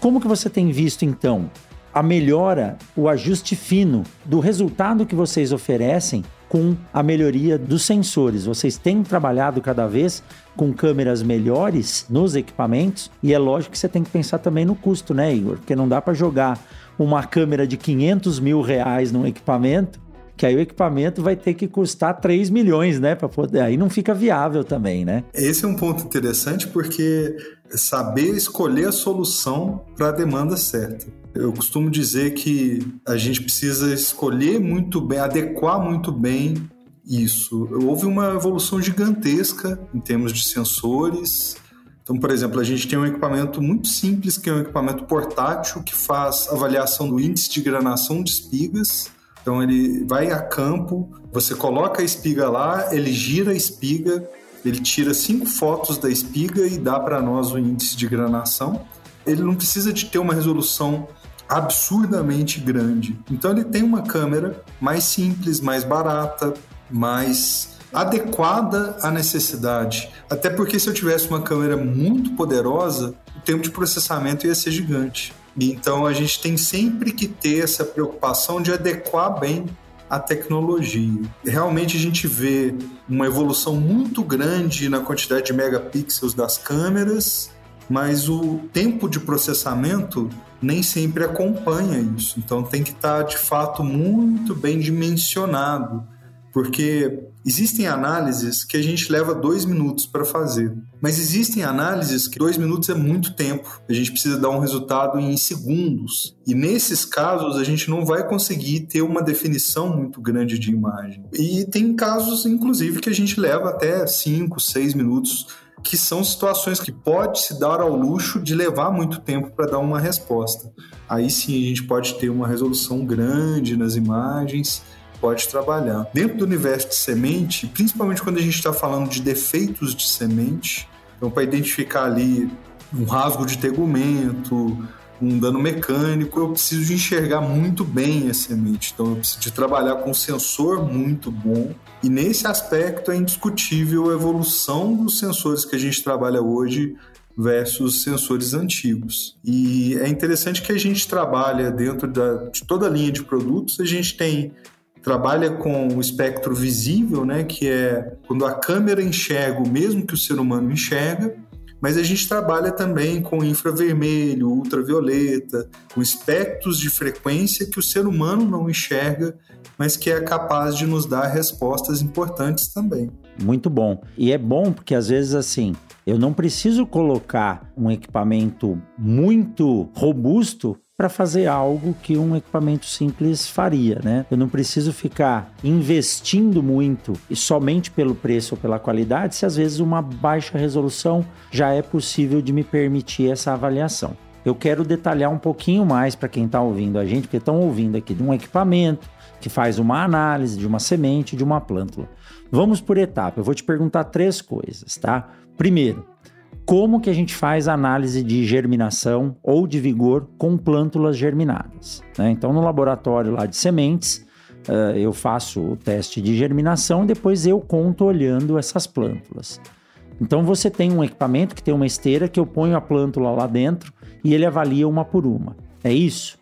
Como que você tem visto então a melhora, o ajuste fino do resultado que vocês oferecem com a melhoria dos sensores. Vocês têm trabalhado cada vez com câmeras melhores nos equipamentos e é lógico que você tem que pensar também no custo, né, Igor? Porque não dá para jogar uma câmera de 500 mil reais num equipamento que aí o equipamento vai ter que custar 3 milhões, né? Para poder. Aí não fica viável também, né? Esse é um ponto interessante porque saber escolher a solução para a demanda certa. Eu costumo dizer que a gente precisa escolher muito bem, adequar muito bem isso. Houve uma evolução gigantesca em termos de sensores. Então, por exemplo, a gente tem um equipamento muito simples, que é um equipamento portátil que faz avaliação do índice de granação de espigas então ele vai a campo, você coloca a espiga lá, ele gira a espiga, ele tira cinco fotos da espiga e dá para nós o índice de granação. Ele não precisa de ter uma resolução absurdamente grande. Então ele tem uma câmera mais simples, mais barata, mais adequada à necessidade. Até porque se eu tivesse uma câmera muito poderosa, o tempo de processamento ia ser gigante. Então a gente tem sempre que ter essa preocupação de adequar bem a tecnologia. Realmente a gente vê uma evolução muito grande na quantidade de megapixels das câmeras, mas o tempo de processamento nem sempre acompanha isso. Então tem que estar de fato muito bem dimensionado porque existem análises que a gente leva dois minutos para fazer, mas existem análises que dois minutos é muito tempo. A gente precisa dar um resultado em segundos. E nesses casos, a gente não vai conseguir ter uma definição muito grande de imagem. E tem casos, inclusive, que a gente leva até cinco, seis minutos que são situações que pode se dar ao luxo de levar muito tempo para dar uma resposta. Aí sim a gente pode ter uma resolução grande nas imagens pode trabalhar. Dentro do universo de semente, principalmente quando a gente está falando de defeitos de semente, então para identificar ali um rasgo de tegumento, um dano mecânico, eu preciso de enxergar muito bem a semente. Então eu preciso de trabalhar com um sensor muito bom. E nesse aspecto é indiscutível a evolução dos sensores que a gente trabalha hoje versus sensores antigos. E é interessante que a gente trabalha dentro da, de toda a linha de produtos, a gente tem trabalha com o espectro visível, né, que é quando a câmera enxerga o mesmo que o ser humano enxerga, mas a gente trabalha também com infravermelho, ultravioleta, com espectros de frequência que o ser humano não enxerga, mas que é capaz de nos dar respostas importantes também. Muito bom. E é bom porque às vezes assim, eu não preciso colocar um equipamento muito robusto para fazer algo que um equipamento simples faria, né? Eu não preciso ficar investindo muito e somente pelo preço ou pela qualidade, se às vezes uma baixa resolução já é possível de me permitir essa avaliação. eu quero detalhar um pouquinho mais para quem está ouvindo a gente, porque estão ouvindo aqui de um equipamento que faz uma análise de uma semente, de uma plântula. Vamos por etapa. Eu vou te perguntar três coisas, tá? Primeiro, como que a gente faz análise de germinação ou de vigor com plântulas germinadas? Né? Então, no laboratório lá de sementes, uh, eu faço o teste de germinação e depois eu conto olhando essas plântulas. Então, você tem um equipamento que tem uma esteira que eu ponho a plântula lá dentro e ele avalia uma por uma. É isso?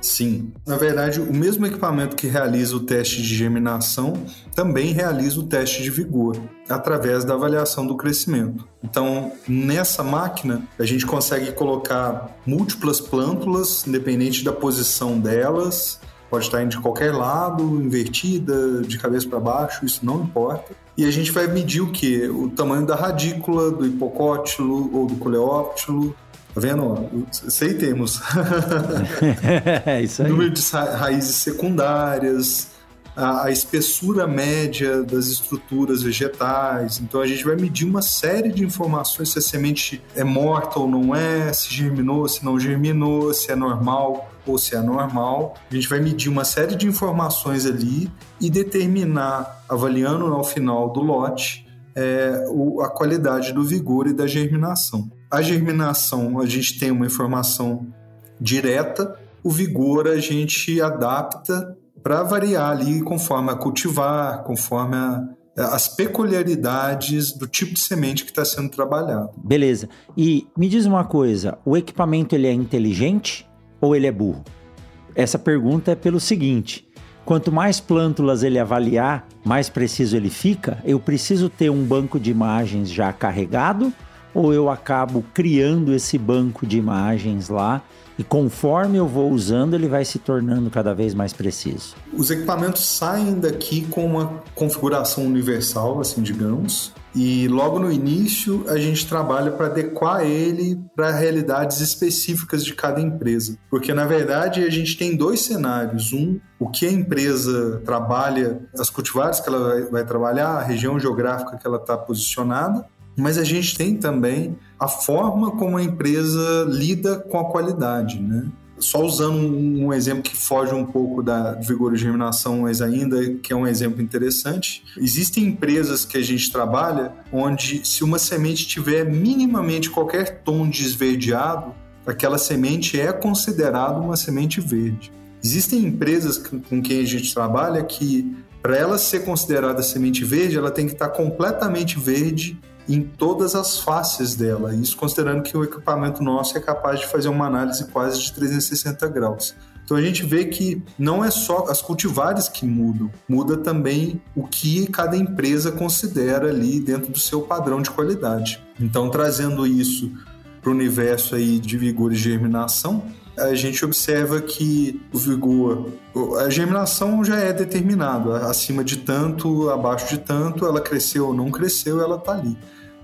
Sim. Na verdade, o mesmo equipamento que realiza o teste de germinação também realiza o teste de vigor, através da avaliação do crescimento. Então, nessa máquina, a gente consegue colocar múltiplas plântulas, independente da posição delas, pode estar indo de qualquer lado, invertida, de cabeça para baixo, isso não importa. E a gente vai medir o que? O tamanho da radícula, do hipocótilo ou do coleóptilo, Tá vendo? Sei termos. é isso aí. Número de raízes secundárias, a, a, espessura média das estruturas vegetais. Então a gente vai medir uma série de informações se a semente é morta ou não é, se germinou, se não germinou, se é normal ou se é anormal. A gente vai medir uma série de informações ali e determinar, avaliando ao final do lote, é, o, a qualidade do vigor e da germinação. A germinação, a gente tem uma informação direta, o vigor a gente adapta para variar ali conforme a cultivar, conforme a, as peculiaridades do tipo de semente que está sendo trabalhado. Beleza. E me diz uma coisa, o equipamento ele é inteligente ou ele é burro? Essa pergunta é pelo seguinte: quanto mais plântulas ele avaliar, mais preciso ele fica. Eu preciso ter um banco de imagens já carregado ou eu acabo criando esse banco de imagens lá e conforme eu vou usando, ele vai se tornando cada vez mais preciso. Os equipamentos saem daqui com uma configuração universal, assim, digamos, e logo no início a gente trabalha para adequar ele para realidades específicas de cada empresa. Porque na verdade a gente tem dois cenários. Um, o que a empresa trabalha, as cultivares que ela vai, trabalhar, a região geográfica que ela está posicionada, mas a gente tem também a forma como a empresa lida com a qualidade, né? Só usando um exemplo que foge um pouco da vigor e germinação, mas ainda que é um exemplo interessante. Existem empresas que a gente trabalha onde, se uma semente tiver minimamente qualquer tom de esverdeado, aquela semente é considerada uma semente verde. Existem empresas com quem a gente trabalha que, para ela ser considerada semente verde, ela tem que estar completamente verde em todas as faces dela. Isso considerando que o equipamento nosso é capaz de fazer uma análise quase de 360 graus. Então a gente vê que não é só as cultivares que mudam, muda também o que cada empresa considera ali dentro do seu padrão de qualidade. Então trazendo isso para o universo aí de vigor e germinação, a gente observa que o vigor, a germinação já é determinado, acima de tanto, abaixo de tanto, ela cresceu ou não cresceu, ela está ali.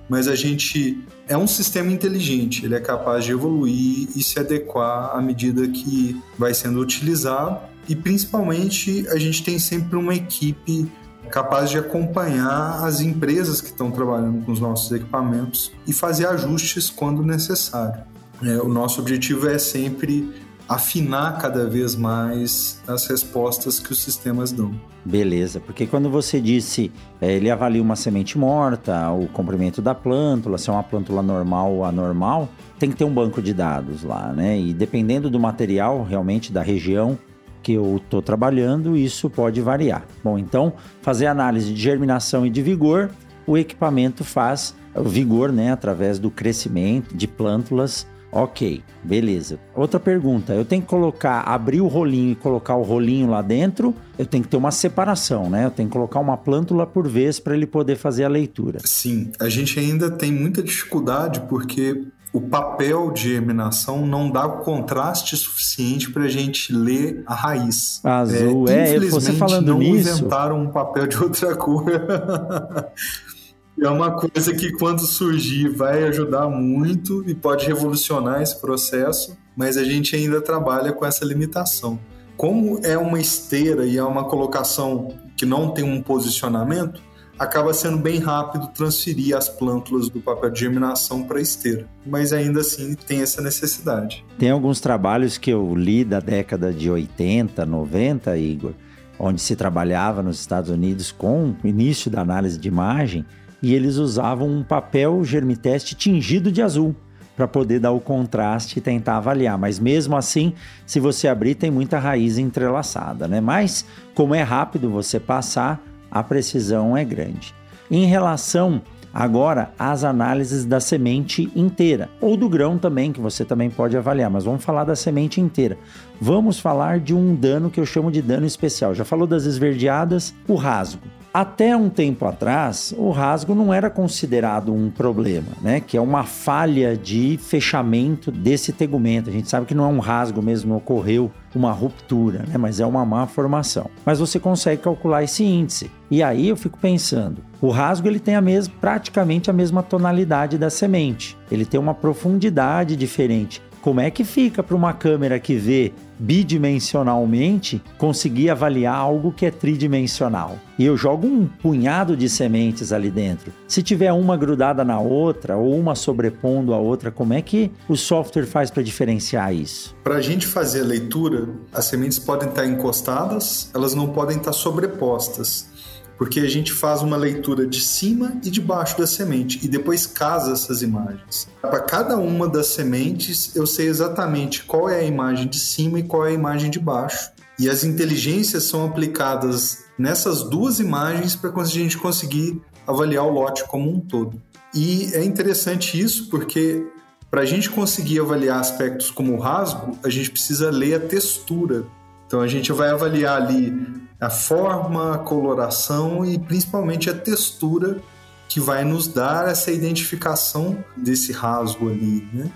Mas a gente é um sistema inteligente, ele é capaz de evoluir e se adequar à medida que vai sendo utilizado. E principalmente a gente tem sempre uma equipe capaz de acompanhar as empresas que estão trabalhando com os nossos equipamentos e fazer ajustes quando necessário. É, o nosso objetivo é sempre afinar cada vez mais as respostas que os sistemas dão. Beleza, porque quando você disse é, ele avalia uma semente morta, o comprimento da plântula, se é uma plântula normal ou anormal, tem que ter um banco de dados lá, né? E dependendo do material, realmente da região que eu estou trabalhando, isso pode variar. Bom, então fazer análise de germinação e de vigor, o equipamento faz vigor, né, através do crescimento de plântulas Ok, beleza. Outra pergunta: eu tenho que colocar, abrir o rolinho e colocar o rolinho lá dentro? Eu tenho que ter uma separação, né? Eu tenho que colocar uma plântula por vez para ele poder fazer a leitura. Sim, a gente ainda tem muita dificuldade porque o papel de germinação não dá o contraste suficiente para a gente ler a raiz. Azul, é, é você falando não nisso. inventaram um papel de outra cor. É uma coisa que, quando surgir, vai ajudar muito e pode revolucionar esse processo, mas a gente ainda trabalha com essa limitação. Como é uma esteira e é uma colocação que não tem um posicionamento, acaba sendo bem rápido transferir as plântulas do papel de germinação para esteira. Mas ainda assim tem essa necessidade. Tem alguns trabalhos que eu li da década de 80, 90, Igor, onde se trabalhava nos Estados Unidos com o início da análise de imagem e eles usavam um papel germiteste tingido de azul para poder dar o contraste e tentar avaliar. Mas mesmo assim, se você abrir, tem muita raiz entrelaçada, né? Mas como é rápido você passar, a precisão é grande. Em relação agora às análises da semente inteira, ou do grão também, que você também pode avaliar, mas vamos falar da semente inteira. Vamos falar de um dano que eu chamo de dano especial. Já falou das esverdeadas, o rasgo. Até um tempo atrás, o rasgo não era considerado um problema, né? Que é uma falha de fechamento desse tegumento. A gente sabe que não é um rasgo mesmo, ocorreu uma ruptura, né? Mas é uma má formação. Mas você consegue calcular esse índice. E aí eu fico pensando, o rasgo ele tem a mesma, praticamente a mesma tonalidade da semente. Ele tem uma profundidade diferente. Como é que fica para uma câmera que vê bidimensionalmente conseguir avaliar algo que é tridimensional? E eu jogo um punhado de sementes ali dentro. Se tiver uma grudada na outra ou uma sobrepondo a outra, como é que o software faz para diferenciar isso? Para a gente fazer a leitura, as sementes podem estar encostadas, elas não podem estar sobrepostas porque a gente faz uma leitura de cima e de baixo da semente e depois casa essas imagens. Para cada uma das sementes, eu sei exatamente qual é a imagem de cima e qual é a imagem de baixo. E as inteligências são aplicadas nessas duas imagens para a gente conseguir avaliar o lote como um todo. E é interessante isso porque para a gente conseguir avaliar aspectos como o rasgo, a gente precisa ler a textura. Então a gente vai avaliar ali a forma, a coloração e principalmente a textura que vai nos dar essa identificação desse rasgo ali, né?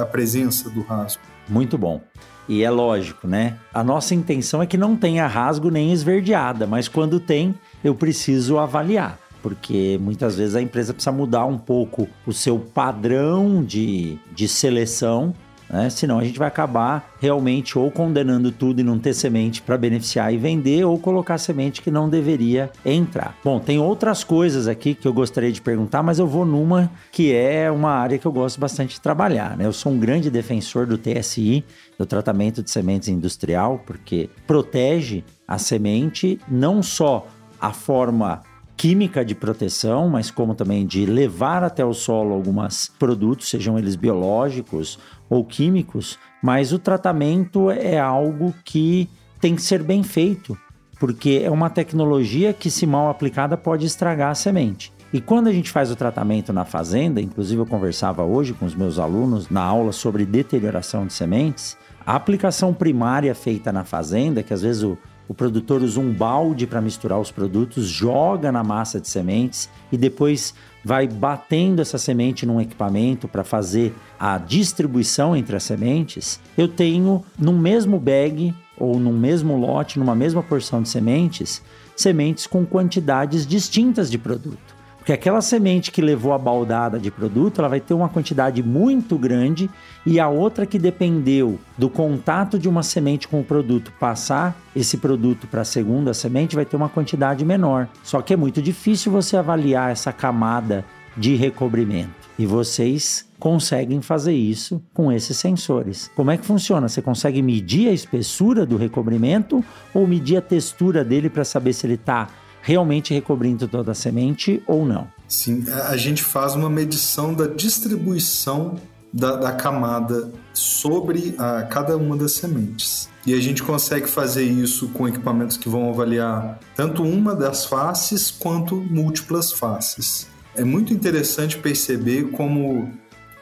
A presença do rasgo. Muito bom. E é lógico, né? A nossa intenção é que não tenha rasgo nem esverdeada, mas quando tem, eu preciso avaliar porque muitas vezes a empresa precisa mudar um pouco o seu padrão de, de seleção né? Senão a gente vai acabar realmente ou condenando tudo e não ter semente para beneficiar e vender, ou colocar semente que não deveria entrar. Bom, tem outras coisas aqui que eu gostaria de perguntar, mas eu vou numa que é uma área que eu gosto bastante de trabalhar. Né? Eu sou um grande defensor do TSI, do tratamento de sementes industrial, porque protege a semente não só a forma química de proteção, mas como também de levar até o solo alguns produtos, sejam eles biológicos ou químicos, mas o tratamento é algo que tem que ser bem feito, porque é uma tecnologia que, se mal aplicada, pode estragar a semente. E quando a gente faz o tratamento na fazenda, inclusive eu conversava hoje com os meus alunos na aula sobre deterioração de sementes, a aplicação primária feita na fazenda, que às vezes o, o produtor usa um balde para misturar os produtos, joga na massa de sementes e depois vai batendo essa semente num equipamento para fazer a distribuição entre as sementes, eu tenho no mesmo bag ou no mesmo lote, numa mesma porção de sementes, sementes com quantidades distintas de produto. Porque aquela semente que levou a baldada de produto, ela vai ter uma quantidade muito grande e a outra que dependeu do contato de uma semente com o produto passar esse produto para a segunda semente vai ter uma quantidade menor. Só que é muito difícil você avaliar essa camada de recobrimento. E vocês conseguem fazer isso com esses sensores. Como é que funciona? Você consegue medir a espessura do recobrimento ou medir a textura dele para saber se ele está realmente recobrindo toda a semente ou não? Sim, a gente faz uma medição da distribuição da, da camada sobre a, cada uma das sementes. E a gente consegue fazer isso com equipamentos que vão avaliar tanto uma das faces quanto múltiplas faces. É muito interessante perceber como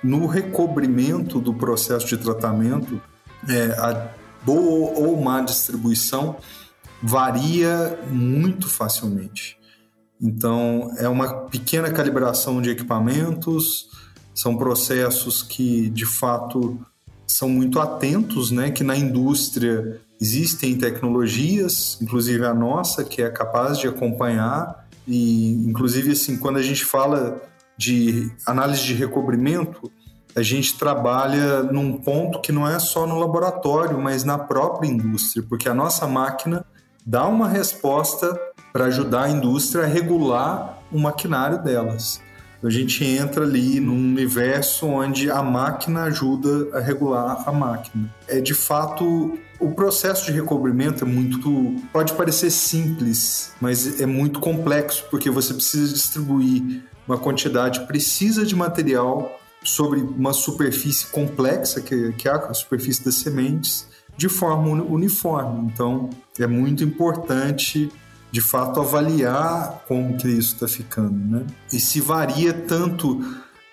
no recobrimento do processo de tratamento, é, a boa ou má distribuição varia muito facilmente. Então, é uma pequena calibração de equipamentos, são processos que, de fato, são muito atentos, né? Que na indústria existem tecnologias, inclusive a nossa, que é capaz de acompanhar e, inclusive, assim, quando a gente fala de análise de recobrimento, a gente trabalha num ponto que não é só no laboratório, mas na própria indústria, porque a nossa máquina dá uma resposta para ajudar a indústria a regular o maquinário delas. A gente entra ali num universo onde a máquina ajuda a regular a máquina. É de fato o processo de recobrimento é muito pode parecer simples, mas é muito complexo porque você precisa distribuir uma quantidade precisa de material sobre uma superfície complexa que, que é a superfície das sementes de forma uniforme. Então é muito importante de fato avaliar como que isso está ficando, né? E se varia tanto,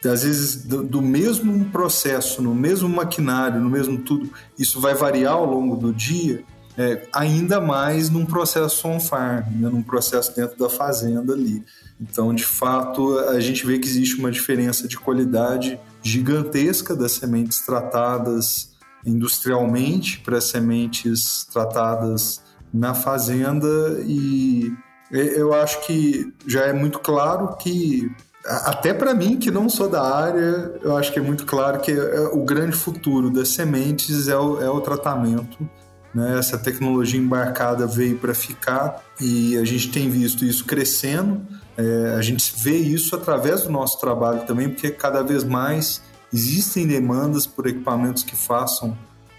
às vezes do, do, mesmo processo, no mesmo maquinário, no mesmo tudo, isso vai variar ao longo do dia, é, ainda mais num processo on-farm, né? num processo dentro da fazenda ali. Então, de fato, a gente vê que existe uma diferença de qualidade gigantesca das sementes tratadas industrialmente para sementes tratadas na fazenda e eu acho que já é muito claro que até para mim que não sou da área, eu acho que é muito claro que é, o grande futuro das sementes é o, é o tratamento. Né? Essa tecnologia embarcada veio para ficar e a gente tem visto isso crescendo. É, a gente vê isso através do nosso trabalho também, porque cada vez mais existem demandas por equipamentos que façam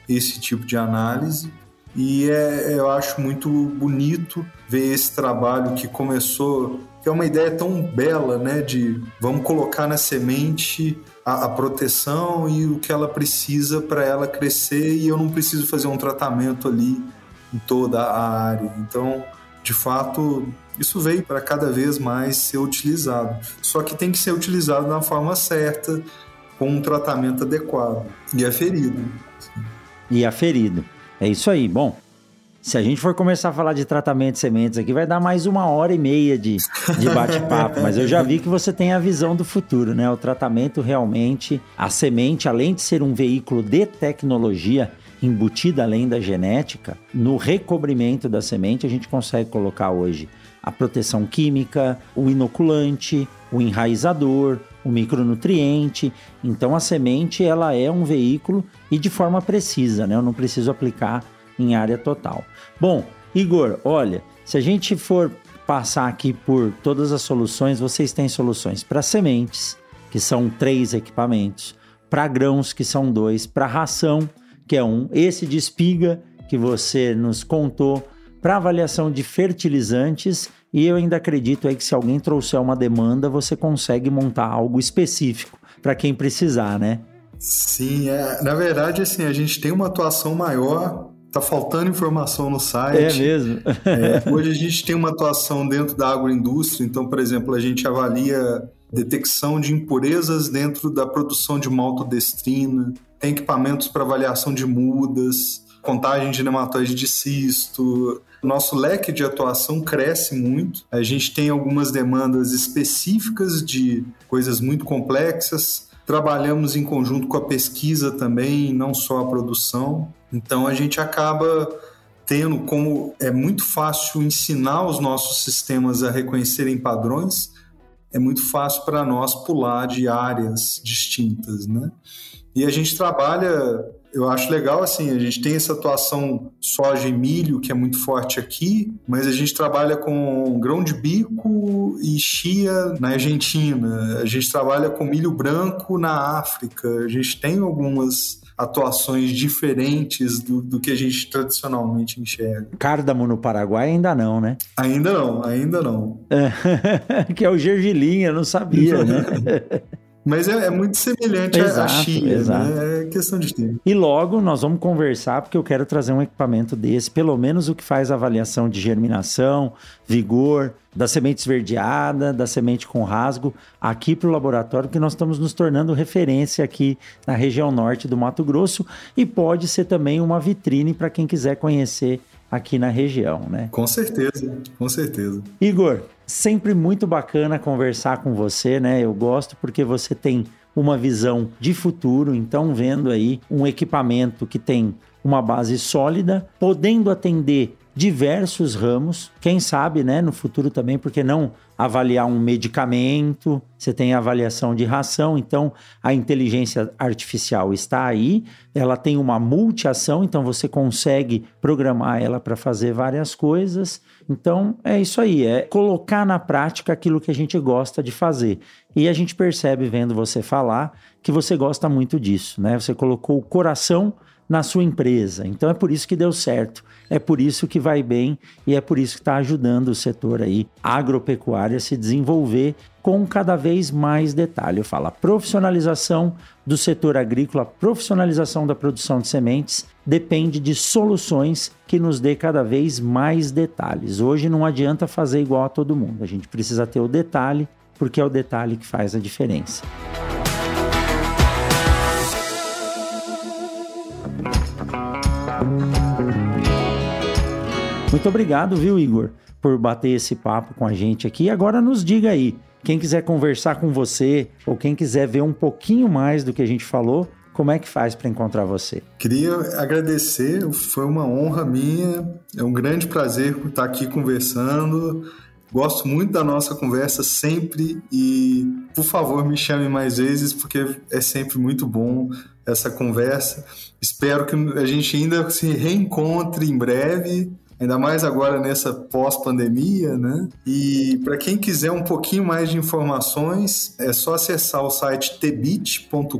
esse tipo de análise e é, eu acho muito bonito ver esse trabalho que começou, que é uma ideia tão bela, né? De vamos colocar na semente a, a proteção e o que ela precisa para ela crescer e eu não preciso fazer um tratamento ali em toda a área. Então, de fato, isso veio para cada vez mais ser utilizado. Só que tem que ser utilizado da forma certa, com um tratamento adequado. E é ferido. E é ferido. É isso aí. Bom, se a gente for começar a falar de tratamento de sementes aqui, vai dar mais uma hora e meia de, de bate-papo. mas eu já vi que você tem a visão do futuro, né? O tratamento realmente, a semente, além de ser um veículo de tecnologia embutida além da genética, no recobrimento da semente a gente consegue colocar hoje a proteção química, o inoculante, o enraizador, o micronutriente. Então a semente ela é um veículo e de forma precisa, né? Eu não preciso aplicar em área total. Bom, Igor, olha, se a gente for passar aqui por todas as soluções, vocês têm soluções para sementes, que são três equipamentos, para grãos, que são dois, para ração, que é um, esse de espiga que você nos contou, para avaliação de fertilizantes e eu ainda acredito aí que se alguém trouxer uma demanda, você consegue montar algo específico para quem precisar, né? Sim, é, na verdade, assim, a gente tem uma atuação maior, tá faltando informação no site. É mesmo? é, hoje a gente tem uma atuação dentro da agroindústria, então, por exemplo, a gente avalia detecção de impurezas dentro da produção de maltodestrina, tem equipamentos para avaliação de mudas, contagem de nematóide de cisto, nosso leque de atuação cresce muito. A gente tem algumas demandas específicas de coisas muito complexas. Trabalhamos em conjunto com a pesquisa também, não só a produção. Então a gente acaba tendo como é muito fácil ensinar os nossos sistemas a reconhecerem padrões, é muito fácil para nós pular de áreas distintas, né? E a gente trabalha eu acho legal, assim, a gente tem essa atuação soja e milho, que é muito forte aqui, mas a gente trabalha com grão de bico e chia na Argentina, a gente trabalha com milho branco na África, a gente tem algumas atuações diferentes do, do que a gente tradicionalmente enxerga. Cárdamo no Paraguai ainda não, né? Ainda não, ainda não. que é o gergelim, eu não sabia, né? Mas é, é, muito semelhante exato, à China, né? exato. Né? É questão de tempo. E logo nós vamos conversar, porque eu quero trazer um equipamento desse, pelo menos o que faz a avaliação de germinação, vigor, da semente esverdeada, da semente com rasgo, aqui para o laboratório, que nós estamos nos tornando referência aqui na região norte do Mato Grosso e pode ser também uma vitrine para quem quiser conhecer aqui na região, né? Com certeza, com certeza. Igor, sempre muito bacana conversar com você, né? Eu gosto porque você tem uma visão de futuro, então vendo aí um equipamento que tem uma base sólida, podendo atender diversos ramos. Quem sabe, né, no futuro também, porque não avaliar um medicamento, você tem avaliação de ração, então a inteligência artificial está aí, ela tem uma multiação, então você consegue programar ela para fazer várias coisas. Então é isso aí, é colocar na prática aquilo que a gente gosta de fazer. E a gente percebe vendo você falar que você gosta muito disso, né? Você colocou o coração na sua empresa. Então é por isso que deu certo, é por isso que vai bem e é por isso que está ajudando o setor aí agropecuário a se desenvolver com cada vez mais detalhe. Eu falo a profissionalização do setor agrícola, a profissionalização da produção de sementes depende de soluções que nos dê cada vez mais detalhes. Hoje não adianta fazer igual a todo mundo. A gente precisa ter o detalhe, porque é o detalhe que faz a diferença. Muito obrigado, viu, Igor, por bater esse papo com a gente aqui. Agora nos diga aí, quem quiser conversar com você ou quem quiser ver um pouquinho mais do que a gente falou, como é que faz para encontrar você? Queria agradecer, foi uma honra minha, é um grande prazer estar aqui conversando. Gosto muito da nossa conversa sempre e, por favor, me chame mais vezes porque é sempre muito bom essa conversa. Espero que a gente ainda se reencontre em breve ainda mais agora nessa pós-pandemia, né? E para quem quiser um pouquinho mais de informações, é só acessar o site tbit.com.br.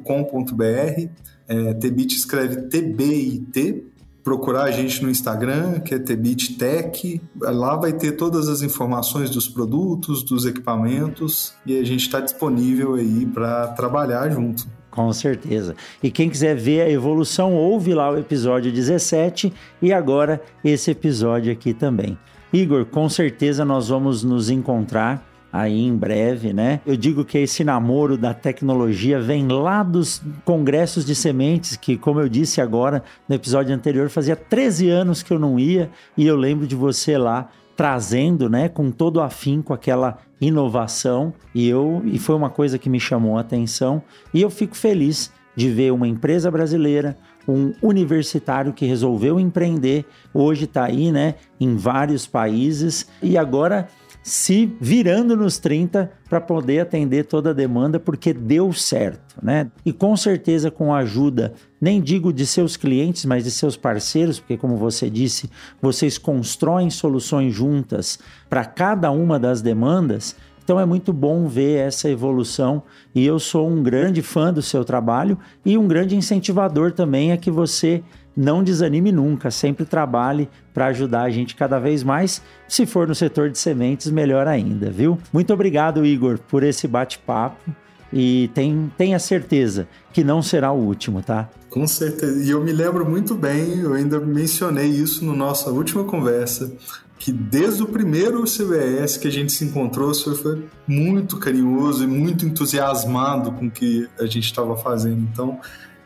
É, Tbit escreve T-B-I-T. Procurar a gente no Instagram, que é Tbit Tech. Lá vai ter todas as informações dos produtos, dos equipamentos e a gente está disponível aí para trabalhar junto. Com certeza. E quem quiser ver a evolução, ouve lá o episódio 17 e agora esse episódio aqui também. Igor, com certeza nós vamos nos encontrar aí em breve, né? Eu digo que esse namoro da tecnologia vem lá dos congressos de sementes, que, como eu disse agora no episódio anterior, fazia 13 anos que eu não ia e eu lembro de você lá trazendo, né, com todo afinco aquela inovação. E eu e foi uma coisa que me chamou a atenção. E eu fico feliz de ver uma empresa brasileira, um universitário que resolveu empreender, hoje está aí, né, em vários países. E agora se virando nos 30 para poder atender toda a demanda, porque deu certo, né? E com certeza com a ajuda, nem digo de seus clientes, mas de seus parceiros, porque como você disse, vocês constroem soluções juntas para cada uma das demandas. Então é muito bom ver essa evolução e eu sou um grande fã do seu trabalho e um grande incentivador também a que você não desanime nunca, sempre trabalhe para ajudar a gente cada vez mais. Se for no setor de sementes, melhor ainda, viu? Muito obrigado, Igor, por esse bate-papo e tem, tenha certeza que não será o último, tá? Com certeza. E eu me lembro muito bem, eu ainda mencionei isso na nossa última conversa, que desde o primeiro CBS que a gente se encontrou, o senhor foi muito carinhoso e muito entusiasmado com o que a gente estava fazendo. Então,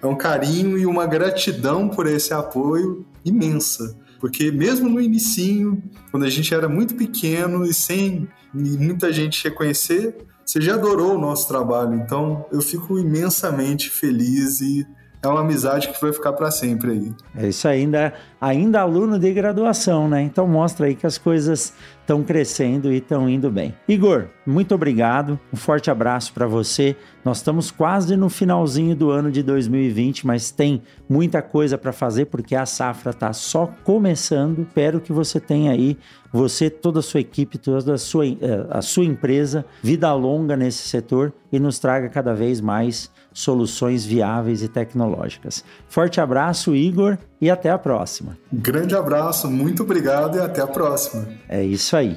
é um carinho e uma gratidão por esse apoio imensa. Porque mesmo no inicinho, quando a gente era muito pequeno e sem muita gente reconhecer, você já adorou o nosso trabalho. Então eu fico imensamente feliz e é uma amizade que vai ficar para sempre aí. É isso ainda, ainda aluno de graduação, né? Então mostra aí que as coisas estão crescendo e estão indo bem. Igor, muito obrigado. Um forte abraço para você. Nós estamos quase no finalzinho do ano de 2020, mas tem muita coisa para fazer porque a safra está só começando. Espero que você tenha aí, você, toda a sua equipe, toda a sua, eh, a sua empresa, vida longa nesse setor e nos traga cada vez mais soluções viáveis e tecnológicas. Forte abraço, Igor, e até a próxima. Grande abraço, muito obrigado e até a próxima. É isso aí.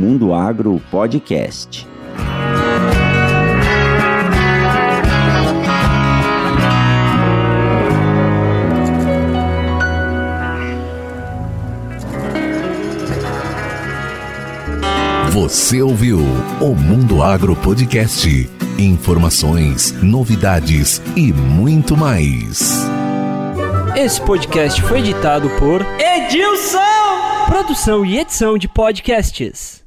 Mundo Agro Podcast. Você ouviu o Mundo Agro Podcast. Informações, novidades e muito mais. Esse podcast foi editado por Edilson. Produção e edição de podcasts.